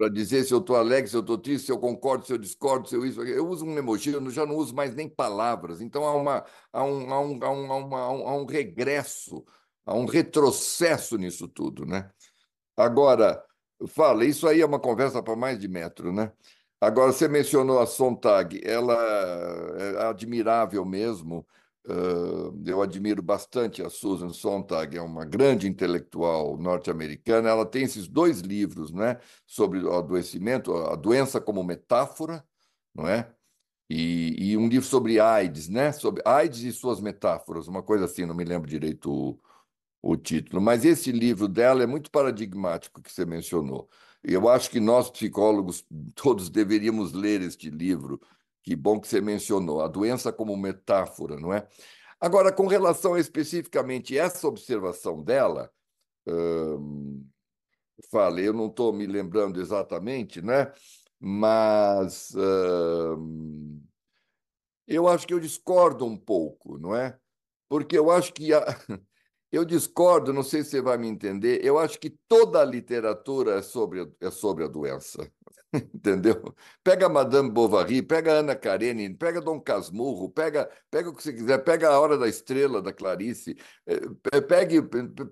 Para dizer se eu estou alegre, se eu estou triste, se eu concordo, se eu discordo, se eu isso. Eu uso um emoji, eu já não uso mais nem palavras. Então há, uma, há, um, há, um, há, um, há, há um regresso, há um retrocesso nisso tudo. Né? Agora, fala, isso aí é uma conversa para mais de metro, né? Agora, você mencionou a Sontag, ela é admirável mesmo. Eu admiro bastante a Susan Sontag, é uma grande intelectual norte-americana. Ela tem esses dois livros né, sobre o adoecimento, a doença como metáfora, não é? E, e um livro sobre AIDS, né? Sobre AIDS e suas metáforas, uma coisa assim, não me lembro direito o, o título. Mas esse livro dela é muito paradigmático que você mencionou. Eu acho que nós, psicólogos, [laughs] todos deveríamos ler este livro. Que bom que você mencionou, a doença como metáfora, não é? Agora, com relação a especificamente essa observação dela, hum, falei, eu não estou me lembrando exatamente, né? Mas hum, eu acho que eu discordo um pouco, não é? Porque eu acho que a, [laughs] Eu discordo, não sei se você vai me entender. Eu acho que toda a literatura é sobre, é sobre a doença. [laughs] Entendeu? Pega Madame Bovary, pega Ana Karenina, pega Dom Casmurro, pega, pega o que você quiser, pega A Hora da Estrela, da Clarice, eh, pegue,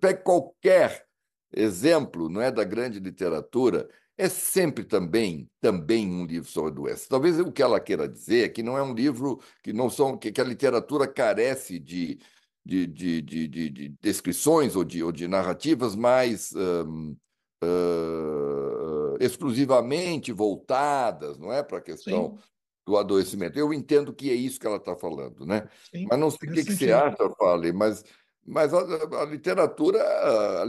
pegue qualquer exemplo não é, da grande literatura, é sempre também, também um livro sobre a doença. Talvez o que ela queira dizer é que não é um livro que não são que, que a literatura carece de de, de, de, de, descrições ou de, ou de narrativas mais um, uh, exclusivamente voltadas, não é, para a questão Sim. do adoecimento. Eu entendo que é isso que ela está falando, né? Sim, mas não sei o que, que, você acha, Fale, mas, mas a, a literatura, a,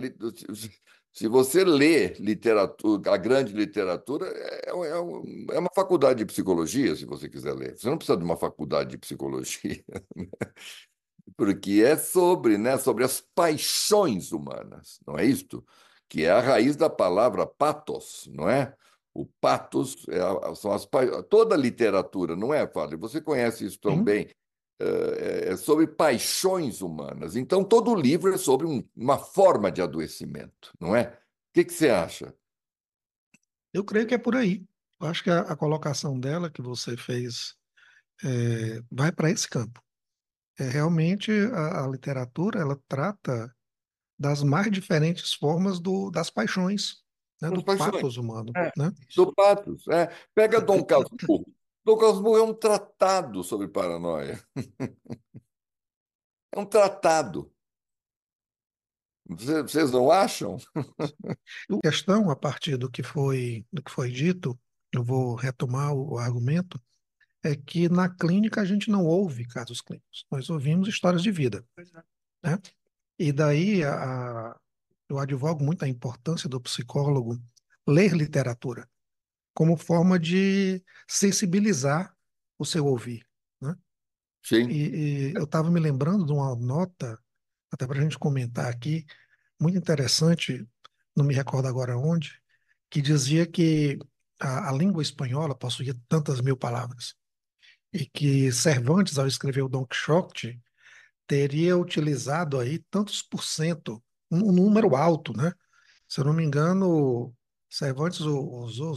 se você lê literatura, a grande literatura, é, é, é, uma faculdade de psicologia, se você quiser ler. Você não precisa de uma faculdade de psicologia. [laughs] Porque é sobre, né, sobre as paixões humanas, não é isto? Que é a raiz da palavra patos, não é? O patos é a, são as toda a literatura, não é, Fábio? Você conhece isso também? É, é sobre paixões humanas. Então, todo livro é sobre um, uma forma de adoecimento, não é? O que, que você acha? Eu creio que é por aí. Eu acho que a, a colocação dela que você fez é, vai para esse campo. É, realmente a, a literatura ela trata das mais diferentes formas do, das paixões, né, do paixões. patos humano. É, né? Do patos. É. Pega Dom Casmurro. Dom Casmurro [laughs] é um tratado sobre paranoia. é um tratado. Vocês não acham? A questão, a partir do que foi, do que foi dito, eu vou retomar o argumento, é que na clínica a gente não ouve casos clínicos, nós ouvimos histórias de vida. É. Né? E daí a, eu advogo muito a importância do psicólogo ler literatura como forma de sensibilizar o seu ouvir. Né? Sim. E, e eu estava me lembrando de uma nota, até para a gente comentar aqui, muito interessante, não me recordo agora onde, que dizia que a, a língua espanhola possuía tantas mil palavras e que Cervantes, ao escrever o Don Quixote, teria utilizado aí tantos por cento, um, número alto, né? Se eu não me engano, Cervantes usou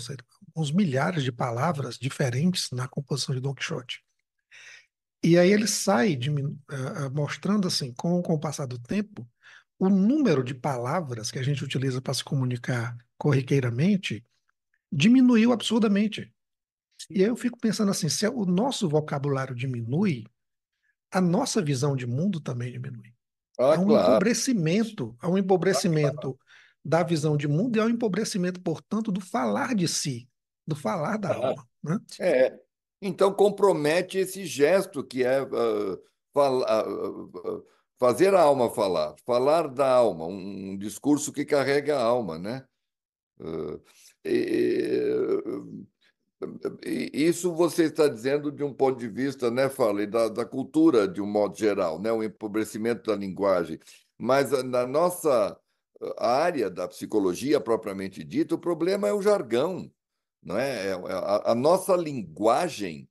uns milhares de palavras diferentes na composição de Don Quixote. E aí ele sai de, uh, mostrando assim, com, com o passar do tempo, o número de palavras que a gente utiliza para se comunicar corriqueiramente diminuiu absurdamente. E aí eu fico pensando assim, se o nosso vocabulário diminui, a nossa visão de mundo também diminui. Ah, há um claro. empobrecimento, há um empobrecimento ah, claro. da visão de mundo e há um empobrecimento, portanto, do falar de si, do falar da ah, alma. Né? É. Então compromete esse gesto que é uh, falar, fazer a alma falar, falar da alma, um, um discurso que carrega a alma, né? Uh, e, isso você está dizendo de um ponto de vista, né, Fale, da, da cultura de um modo geral, né, o empobrecimento da linguagem. Mas na nossa área da psicologia propriamente dita, o problema é o jargão, não é? é a, a nossa linguagem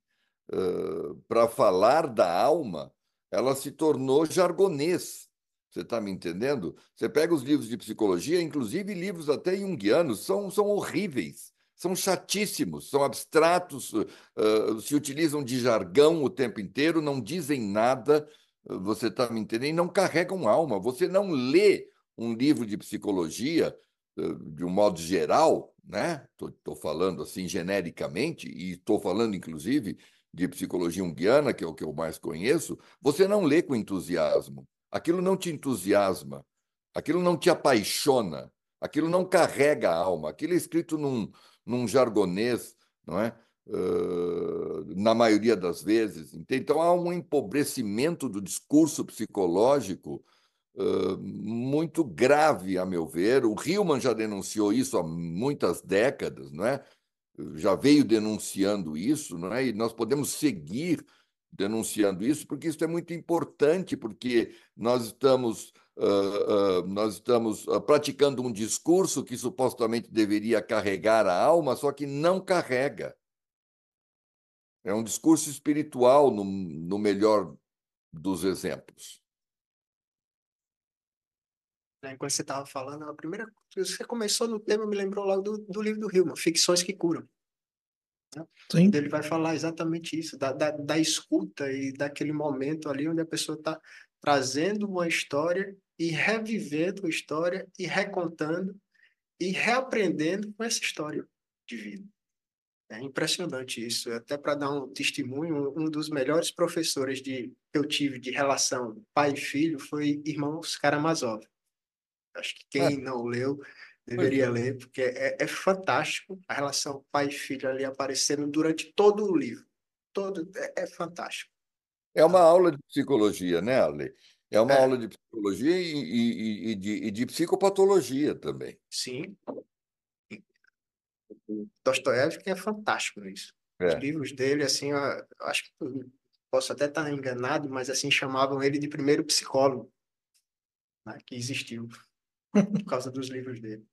uh, para falar da alma, ela se tornou jargonês. Você está me entendendo? Você pega os livros de psicologia, inclusive livros até junguianos, são, são horríveis são chatíssimos, são abstratos, uh, se utilizam de jargão o tempo inteiro, não dizem nada, você está me entendendo? Não carregam alma. Você não lê um livro de psicologia uh, de um modo geral, né? Estou falando assim genericamente, e estou falando, inclusive, de psicologia junguiana, que é o que eu mais conheço, você não lê com entusiasmo. Aquilo não te entusiasma, aquilo não te apaixona, aquilo não carrega a alma, aquilo é escrito num, num jargonês, não é? Uh, na maioria das vezes. Então, há um empobrecimento do discurso psicológico uh, muito grave, a meu ver. O Hillman já denunciou isso há muitas décadas, não é? já veio denunciando isso, não é? e nós podemos seguir denunciando isso, porque isso é muito importante, porque nós estamos Uh, uh, nós estamos uh, praticando um discurso que supostamente deveria carregar a alma, só que não carrega. É um discurso espiritual, no, no melhor dos exemplos. É, enquanto você estava falando, a primeira você começou no tema, me lembrou logo do, do livro do Hillman, Ficções que Curam. Né? Sim. Ele vai falar exatamente isso, da, da, da escuta e daquele momento ali onde a pessoa está trazendo uma história e revivendo a história e recontando e reaprendendo com essa história de vida. É impressionante isso. Até para dar um testemunho, um dos melhores professores de, que eu tive de relação pai e filho foi Irmãos Karamazov. Acho que quem é. não leu deveria é. ler, porque é, é, fantástico a relação pai e filho ali aparecendo durante todo o livro. Todo, é, é fantástico. É uma aula de psicologia, né, Ale? É uma é. aula de psicologia e, e, e, de, e, de, psicopatologia também. Sim. Dostoiévski é fantástico nisso. É. Os livros dele, assim, eu acho que posso até estar enganado, mas assim chamavam ele de primeiro psicólogo né, que existiu por causa dos livros dele.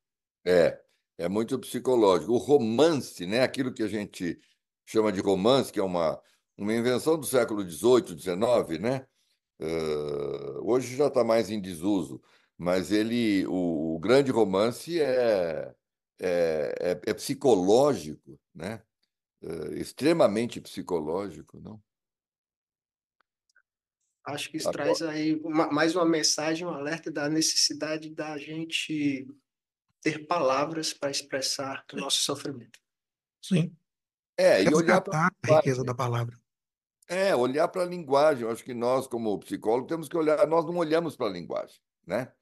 É, é muito psicológico. O romance, né, aquilo que a gente chama de romance, que é uma, uma invenção do século XVIII, XIX, né? Uh, hoje já está mais em desuso, mas ele, o, o grande romance é, é, é, é psicológico, né? Uh, extremamente psicológico, não? Acho que isso Agora... traz aí uma, mais uma mensagem, um alerta da necessidade da gente ter palavras para expressar o nosso sofrimento. Sim. É, e olhar para a riqueza da palavra. É, olhar para a linguagem. Eu acho que nós, como psicólogos, temos que olhar. Nós não olhamos para a linguagem, né?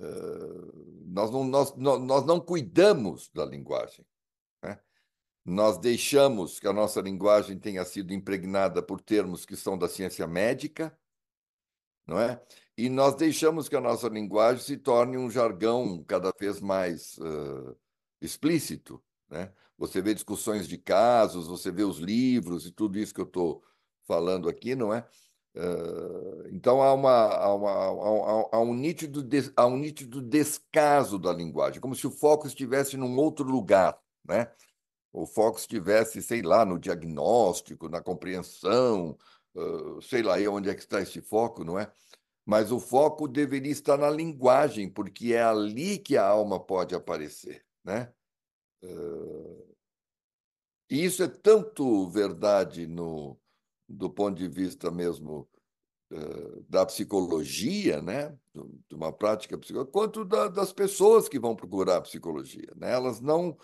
Uh, nós, não, nós, nós não cuidamos da linguagem. Né? Nós deixamos que a nossa linguagem tenha sido impregnada por termos que são da ciência médica, não é? E nós deixamos que a nossa linguagem se torne um jargão cada vez mais uh, explícito, né? Você vê discussões de casos, você vê os livros e tudo isso que eu estou falando aqui, não é? Uh, então há, uma, há, uma, há, um nítido des, há um nítido descaso da linguagem, como se o foco estivesse num outro lugar, né? O foco estivesse, sei lá, no diagnóstico, na compreensão, uh, sei lá onde é que está esse foco, não é? Mas o foco deveria estar na linguagem, porque é ali que a alma pode aparecer, né? Uh, e isso é tanto verdade no, do ponto de vista mesmo uh, da psicologia, né, de uma prática psicológica, quanto da, das pessoas que vão procurar psicologia. Né? Elas não.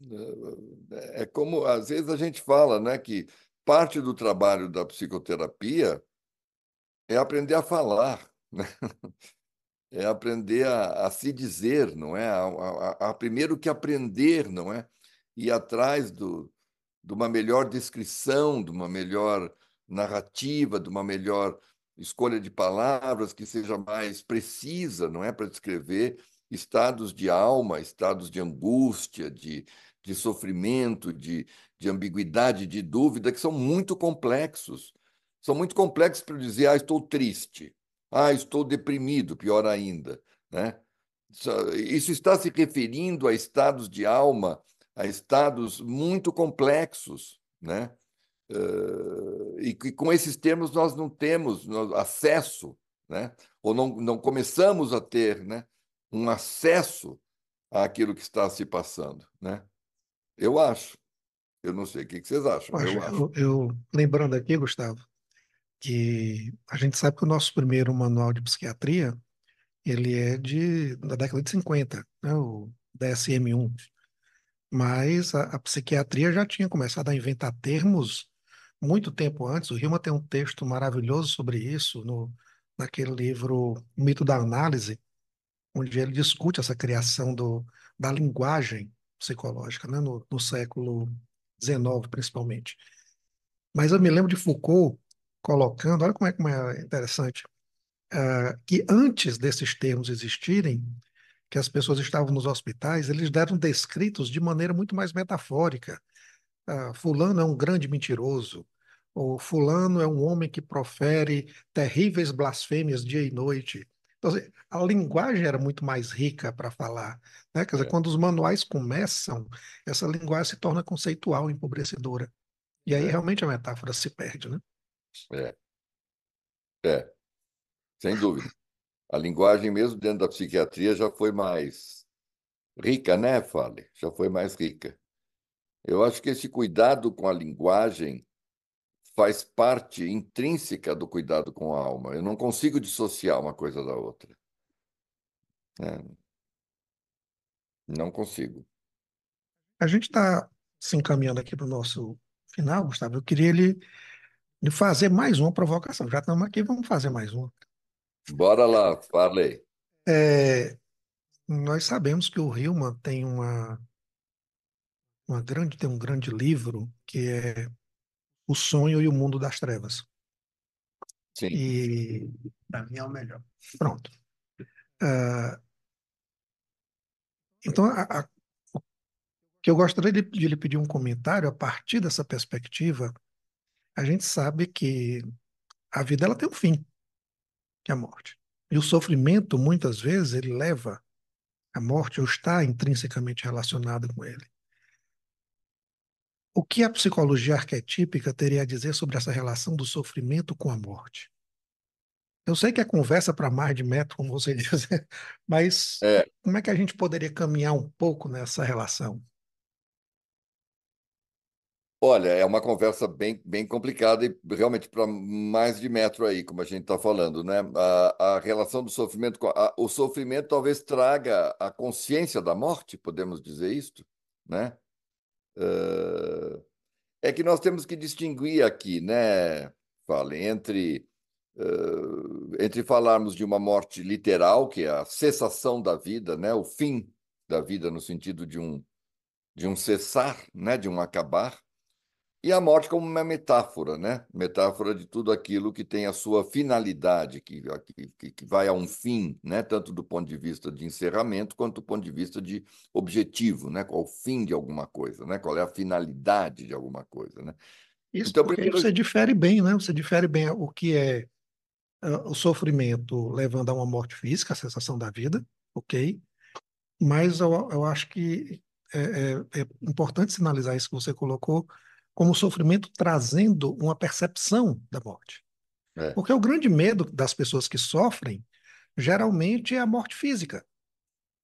Uh, é como, às vezes, a gente fala né, que parte do trabalho da psicoterapia é aprender a falar, [laughs] né? é aprender a, a, se dizer, não é? A, a, a, primeiro que aprender, não é? Ir atrás do, de uma melhor descrição, de uma melhor narrativa, de uma melhor escolha de palavras que seja mais precisa, não é, para descrever estados de alma, estados de angústia, de, de sofrimento, de, de ambiguidade, de dúvida, que são muito complexos. São muito complexos para dizer, ah, estou triste, ah, estou deprimido, pior ainda, né? Isso está se referindo a estados de alma, a estados muito complexos, né? e que com esses termos nós não temos acesso, né? ou não, não começamos a ter né? um acesso àquilo que está se passando. Né? Eu acho. Eu não sei o que vocês acham. Poxa, eu. Eu, eu, lembrando aqui, Gustavo, que a gente sabe que o nosso primeiro manual de psiquiatria ele é de, da década de 50, né, o DSM-1. Mas a, a, psiquiatria já tinha começado a inventar termos muito tempo antes. O Hillman tem um texto maravilhoso sobre isso no, naquele livro O Mito da Análise, onde ele discute essa criação do, da linguagem psicológica, né, no, no século XIX, principalmente. Mas eu me lembro de Foucault colocando, olha como é, como é interessante, uh, que antes desses termos existirem, que as pessoas estavam nos hospitais, eles deram descritos de maneira muito mais metafórica. Uh, fulano é um grande mentiroso, ou fulano é um homem que profere terríveis blasfêmias dia e noite. Então, assim, a linguagem era muito mais rica para falar. Né? Quer dizer, é. quando os manuais começam, essa linguagem se torna conceitual, empobrecedora. E aí é. realmente a metáfora se perde, né? É. É. Sem dúvida. A linguagem, mesmo dentro da psiquiatria, já foi mais rica, né, Fale? Já foi mais rica. Eu acho que esse cuidado com a linguagem faz parte intrínseca do cuidado com a alma. Eu não consigo dissociar uma coisa da outra. É. Não consigo. A gente está se encaminhando aqui para o nosso final, Gustavo. Eu queria ele, ele fazer mais uma provocação. Já estamos aqui, vamos fazer mais uma. Bora lá, falei. É, nós sabemos que o Hillman tem uma, uma grande, tem um grande livro que é O Sonho e o Mundo das Trevas. Sim. E para mim é o melhor. Pronto. Uh, então, a, a, o que eu gostaria de, de lhe pedir um comentário a partir dessa perspectiva. A gente sabe que a vida ela tem um fim que a morte. E o sofrimento, muitas vezes, ele leva à morte ou está intrinsecamente relacionado com ele. O que a psicologia arquetípica teria a dizer sobre essa relação do sofrimento com a morte? Eu sei que é conversa para mais de metro, como você [laughs] diz, mas é. como é que a gente poderia caminhar um pouco nessa relação? Olha, é uma conversa bem, bem complicada e realmente para mais de metro aí, como a gente está falando, né? A, a relação do sofrimento com a, o sofrimento talvez traga a consciência da morte, podemos dizer isto, né? Uh, é que nós temos que distinguir aqui, né, Fale, entre uh, entre falarmos de uma morte literal, que é a cessação da vida, né, o fim da vida no sentido de um de um cessar, né, de um acabar e a morte como uma metáfora, né? Metáfora de tudo aquilo que tem a sua finalidade, que, que, que vai a um fim, né? Tanto do ponto de vista de encerramento, quanto do ponto de vista de objetivo, né? Qual o fim de alguma coisa, né? Qual é a finalidade de alguma coisa, né? Isso então, porque primeiro... você difere bem, né? Você difere bem o que é uh, o sofrimento levando a uma morte física, a sensação da vida, ok? Mas eu, eu acho que é, é, é importante sinalizar isso que você colocou, como sofrimento trazendo uma percepção da morte. É. Porque o grande medo das pessoas que sofrem geralmente é a morte física,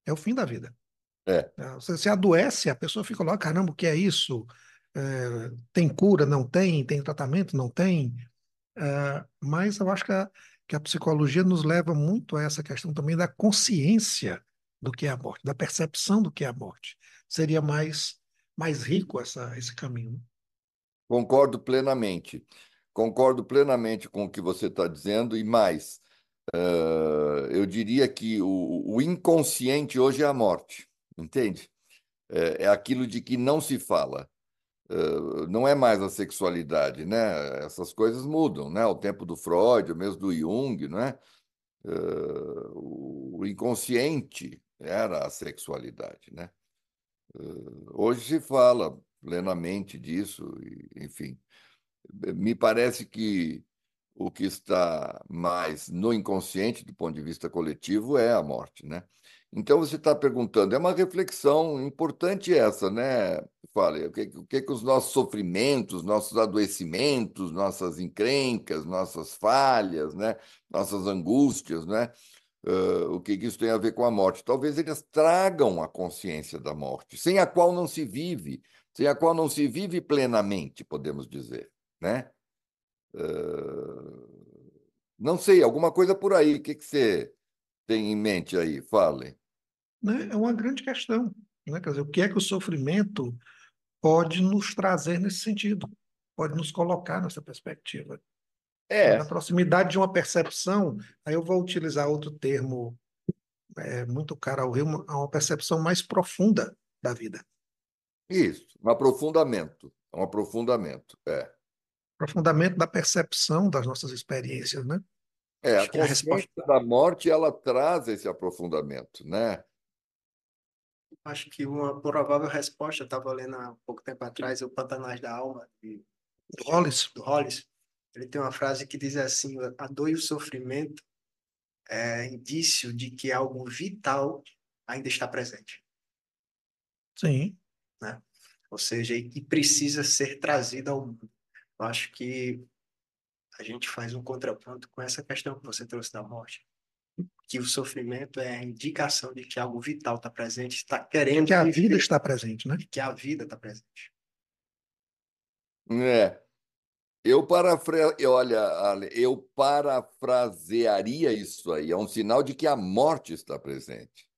é o fim da vida. É. é você se adoece, a pessoa fica lá, caramba, o que é isso? É, tem cura? Não tem? Tem tratamento? Não tem? É, mas eu acho que a, que a psicologia nos leva muito a essa questão também da consciência do que é a morte, da percepção do que é a morte. Seria mais, mais rico essa, esse caminho. Concordo plenamente. Concordo plenamente com o que você está dizendo e mais. Uh, eu diria que o, o, inconsciente hoje é a morte, entende? É, é, aquilo de que não se fala. uh, não é mais a sexualidade, né? Essas coisas mudam, né? O tempo do Freud, mesmo do Jung, né? Uh, o inconsciente era a sexualidade, né? Hoje se fala plenamente disso, e, enfim. Me parece que o que está mais no inconsciente do ponto de vista coletivo é a morte, né? Então você está perguntando, é uma reflexão importante essa, né? Fale, o que, o que os nossos sofrimentos, nossos adoecimentos, nossas encrencas, nossas falhas, né? Nossas angústias, né? Uh, o que, que isso tem a ver com a morte? Talvez eles tragam a consciência da morte, sem a qual não se vive, sem a qual não se vive plenamente, podemos dizer, né? não sei, alguma coisa por aí. O que, que você tem em mente aí? Fale. Né? É uma grande questão. Né? Quer dizer, o que é que o sofrimento pode nos trazer nesse sentido? Pode nos colocar nessa perspectiva. É. Na proximidade de uma percepção, aí eu vou utilizar outro termo é, muito caro ao Rio, uma percepção mais profunda da vida. Isso, um aprofundamento. Um aprofundamento, é aprofundamento da percepção das nossas experiências, né? É, a consciência a resposta... da morte, ela traz esse aprofundamento, né? Acho que uma provável resposta, estava lendo há pouco tempo atrás, o Pantanais da Alma, de, do Hollis. Do Hollis. Ele tem uma frase que diz assim, a dor e o sofrimento é indício de que algo vital ainda está presente. Sim. Né? Ou seja, e precisa ser trazido ao mundo. Eu acho que a gente faz um contraponto com essa questão que você trouxe da morte, que o sofrimento é a indicação de que algo vital está presente, está querendo que a viver, vida está presente, né? Que a vida está presente. É. Eu parafra... olha, eu parafrasearia isso aí. É um sinal de que a morte está presente.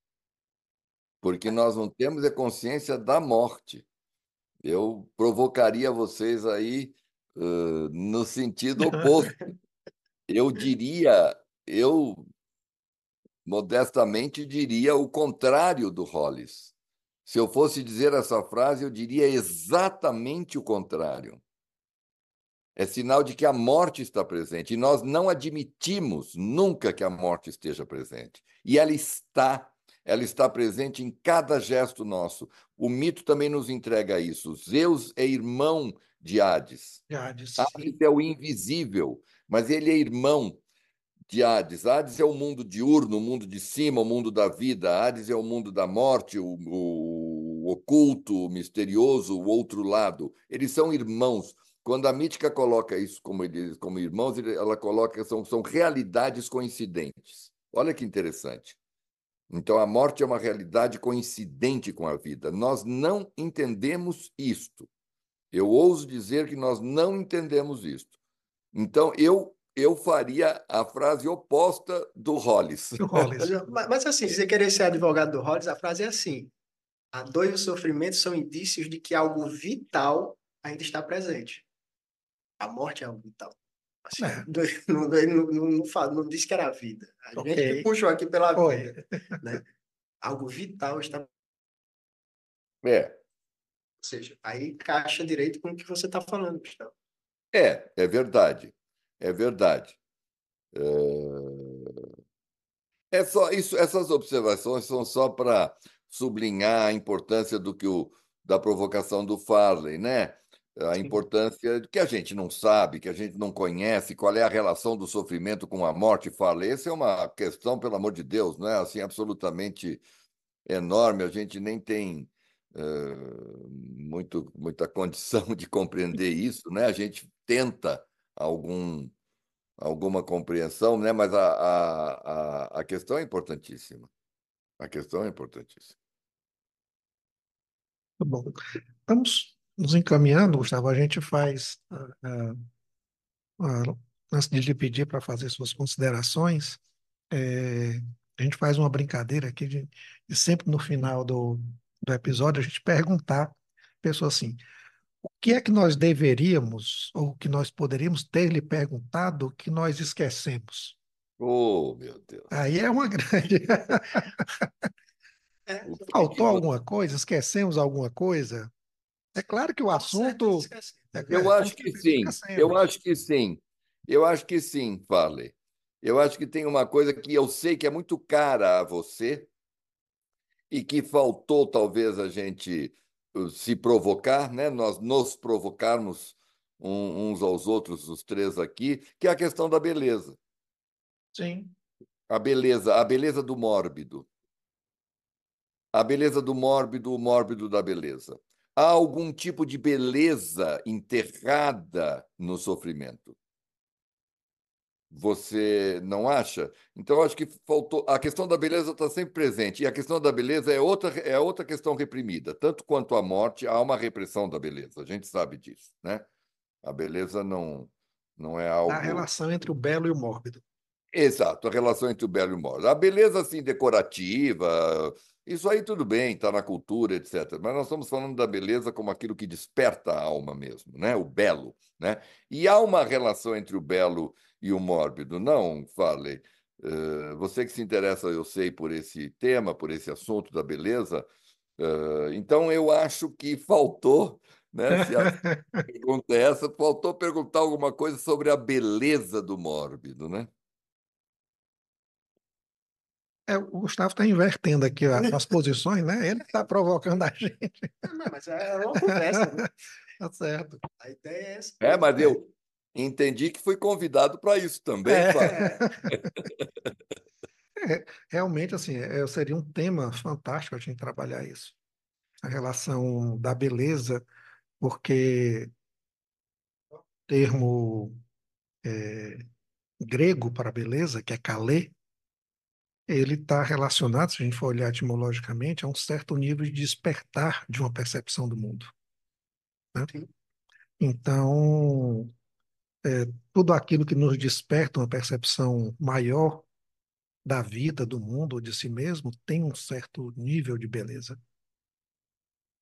Porque nós não temos a consciência da morte. Eu provocaria vocês aí no sentido oposto. [laughs] Eu diria, eu modestamente diria o contrário do Hollis. Se eu fosse dizer essa frase, eu diria exatamente o contrário. É sinal de que a morte está presente. E nós não admitimos nunca que a morte esteja presente. E ela está. Ela está presente em cada gesto nosso. O mito também nos entrega isso. Zeus é irmão de Hades. De Hades. Hades é o invisível, mas ele é irmão de Hades. Hades é o mundo diurno, o mundo de cima, o mundo da vida. Hades é o mundo da morte, o, o, o oculto, o misterioso, o outro lado. Eles são irmãos. Quando a mítica coloca isso como, como irmãos, ela coloca são, são realidades coincidentes. Olha que interessante. Então, a morte é uma realidade coincidente com a vida. Nós não entendemos isto. Eu ouso dizer que nós não entendemos isto. Então, eu eu faria a frase oposta do Hollis. Do Hollis. mas, mas, assim, se você querer ser advogado do Hollis, a frase é assim: a dor e o sofrimento são indícios de que algo vital ainda está presente. A morte é algo vital. [laughs] Assim, é. não, não, não, não, não disse que era a vida. A okay. gente puxou aqui pela Foi. vida. Né? Algo vital está. É. Ou seja, aí encaixa direito com o que você está falando, Gustavo. É, é verdade. É verdade. É, é só isso, essas observações são só para sublinhar a importância do que o da provocação do Farley, né? A Sim. importância que a gente não sabe, que a gente não conhece, qual é a relação do sofrimento com a morte, Farley. Essa é uma questão, pelo amor de Deus, não é assim absolutamente enorme, a gente nem tem muito, muita condição [laughs] de compreender isso, né? A gente tenta algum, alguma compreensão, né? Mas a, a, a questão é importantíssima. A questão é importantíssima. Tá bom. Estamos nos encaminhando, Gustavo. A gente faz, uh, uh, antes de lhe pedir para fazer suas considerações, é, a gente faz uma brincadeira aqui de, de sempre no final do, do episódio, a gente perguntar, pessoa assim, o que é que nós deveríamos, ou que nós poderíamos ter lhe perguntado que nós esquecemos? Oh, meu Deus. Aí é uma [laughs] grande. É, Faltou alguma coisa? Esquecemos alguma coisa? É claro que o assunto. É, eu acho que sim. Eu acho que sim. Eu acho que sim, Farley. Eu acho que tem uma coisa que eu sei que é muito cara a você e que faltou talvez a gente uh, se provocar, né? Nós nos provocarmos uns aos outros, os três aqui, que é a questão da beleza. Sim. A beleza, a beleza do mórbido. A beleza do mórbido, o mórbido da beleza. Há algum tipo de beleza enterrada no sofrimento. Você não acha? Então, acho que faltou. A questão da beleza está sempre presente. E a questão da beleza é outra, é outra questão reprimida. Tanto quanto a morte, há uma repressão da beleza. A gente sabe disso. Né? A beleza não, não é algo. A relação entre o belo e o mórbido. Exato, a relação entre o belo e o mórbido. A beleza, assim, decorativa, isso aí tudo bem, está na cultura, etc. Mas nós estamos falando da beleza como aquilo que desperta a alma mesmo, né? o belo. Né? E há uma relação entre o belo e o mórbido. Não, Farley, uh, você que se interessa, eu sei, por esse tema, por esse assunto da beleza, uh, então eu acho que faltou, né, se a [laughs] pergunta é essa, faltou perguntar alguma coisa sobre a beleza do mórbido, né? É, o Gustavo está invertendo aqui as [laughs] posições, né? Ele está provocando a [laughs] gente. Não, mas é uma conversa, né? [laughs] Tá certo. A ideia é essa. É, mas eu entendi que fui convidado para isso também, é. é, realmente, assim, é, seria um tema fantástico a gente trabalhar isso. A relação da beleza, porque o termo é, grego para beleza, que é kalê, ele está relacionado, se a gente for olhar etimologicamente, a um certo nível de despertar de uma percepção do mundo. Né? Então, é, tudo aquilo que nos desperta uma percepção maior da vida, do mundo ou de si mesmo, tem um certo nível de beleza.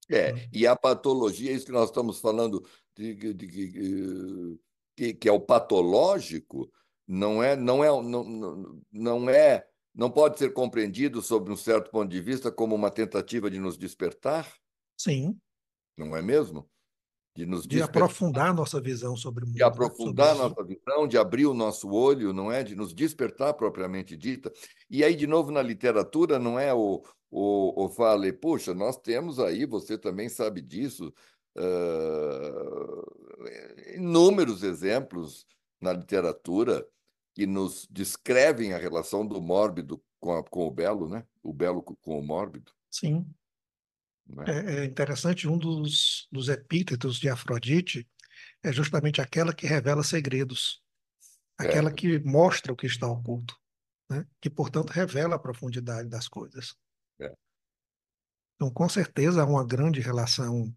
É, né? e a patologia, isso que nós estamos falando, de, de, de, que, que é o patológico, não é, não é, não, não é não pode ser compreendido, sob um certo ponto de vista, como uma tentativa de nos despertar? Sim. Não é mesmo? De nos de aprofundar nossa visão sobre o mundo. De aprofundar né? nossa visão, de abrir o nosso olho, não é? De nos despertar propriamente dita. E aí, de novo, na literatura, não é o, o, o fale, puxa, nós temos aí, você também sabe disso, uh, inúmeros exemplos na literatura que nos descrevem a relação do mórbido com, a, com o belo, né? O belo com o mórbido. Sim. É? é? é interessante, um dos, dos epítetos de Afrodite é justamente aquela que revela segredos, aquela é. que mostra o que está oculto, né? que, portanto, revela a profundidade das coisas. É. Então, com certeza, há uma grande relação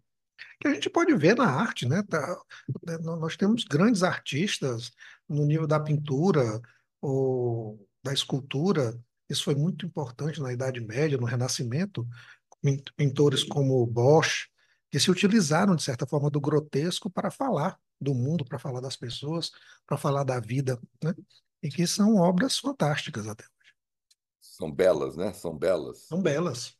que a gente pode ver na arte, né? Tá, né, nós temos grandes artistas no nível da pintura ou da escultura. Isso foi muito importante na Idade Média, no Renascimento. Pintores como Bosch, que se utilizaram, de certa forma, do grotesco para falar do mundo, para falar das pessoas, para falar da vida, né? E que são obras fantásticas até hoje. São belas, né? São belas. São belas.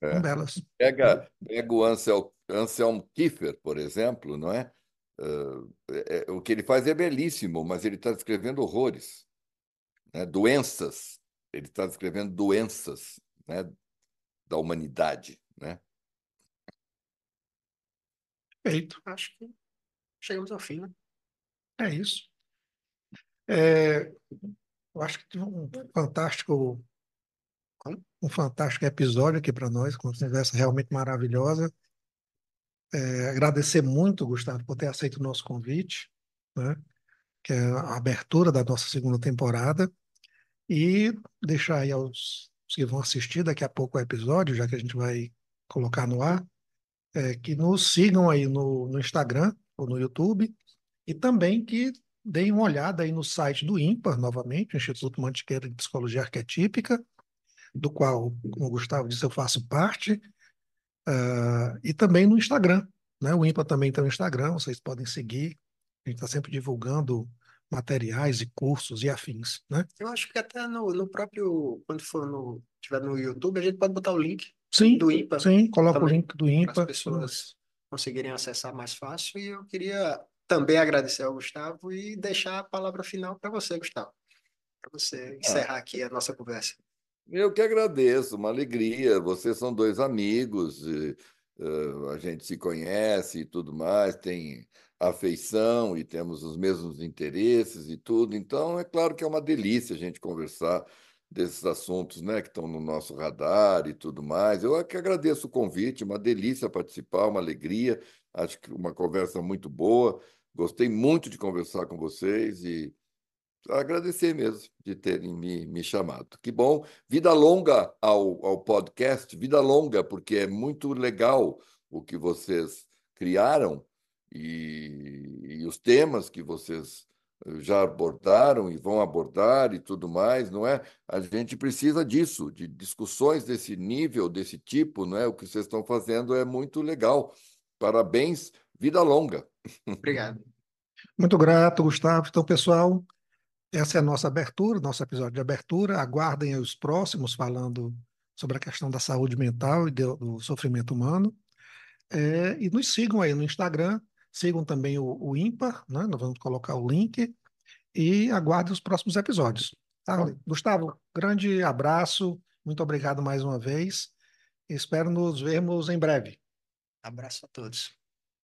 É. São belas. Pega, pega o Ansel, Anselm Kiefer, por exemplo, não é? Uh, é, o que ele faz é belíssimo, mas ele está descrevendo horrores, né? doenças. Ele está descrevendo doenças né? da humanidade. Né? Perfeito. Acho que chegamos ao fim. Né? É isso. É, eu acho que tive um fantástico um fantástico episódio aqui para nós, uma conversa realmente maravilhosa. É, agradecer muito, Gustavo, por ter aceito o nosso convite, né? que é a abertura da nossa segunda temporada, e deixar aí aos que vão assistir daqui a pouco o episódio, já que a gente vai colocar no ar, é, que nos sigam aí no, no Instagram ou no YouTube, e também que deem uma olhada aí no site do IMPAR, novamente, Instituto Mantiqueira de Psicologia Arquetípica, do qual, como o Gustavo disse, eu faço parte, uh, e também no Instagram. Né? O IMPA também tem um Instagram, vocês podem seguir. A gente está sempre divulgando materiais e cursos e afins. Né? Eu acho que até no, no próprio, quando for no, tiver no YouTube, a gente pode botar o link sim, do IMPA. Sim, coloca o link do IMPA. As pessoas conseguirem acessar mais fácil. E eu queria também agradecer ao Gustavo e deixar a palavra final para você, Gustavo, para você Ah, encerrar aqui a nossa conversa. Eu que agradeço, uma alegria. Vocês são dois amigos, e, eh, a gente se conhece e tudo mais, tem afeição e temos os mesmos interesses e tudo. Então, é claro que é uma delícia a gente conversar desses assuntos, né, que estão no nosso radar e tudo mais. Eu é que agradeço o convite, uma delícia participar, uma alegria. Acho que uma conversa muito boa. Gostei muito de conversar com vocês e agradecer mesmo de terem me, me chamado. Que bom. Vida longa ao, ao podcast, vida longa, porque é muito legal o que vocês criaram e, e os temas que vocês eh, já abordaram e vão abordar e tudo mais, não é? A gente precisa disso, de discussões desse nível, desse tipo, não é? O que vocês estão fazendo é muito legal. Parabéns, vida longa. [laughs] Obrigado. Muito grato, Gustavo. Então, pessoal, essa é a nossa abertura, nosso episódio de abertura. Aguardem os próximos falando sobre a questão da saúde mental e do, sofrimento humano. É, e nos sigam aí no Instagram, sigam também o, o Ímpar, né? Nós vamos colocar o link e aguardem os próximos episódios. Tá? Gustavo, grande abraço, muito obrigado mais uma vez. Espero nos vermos em breve. Abraço a todos.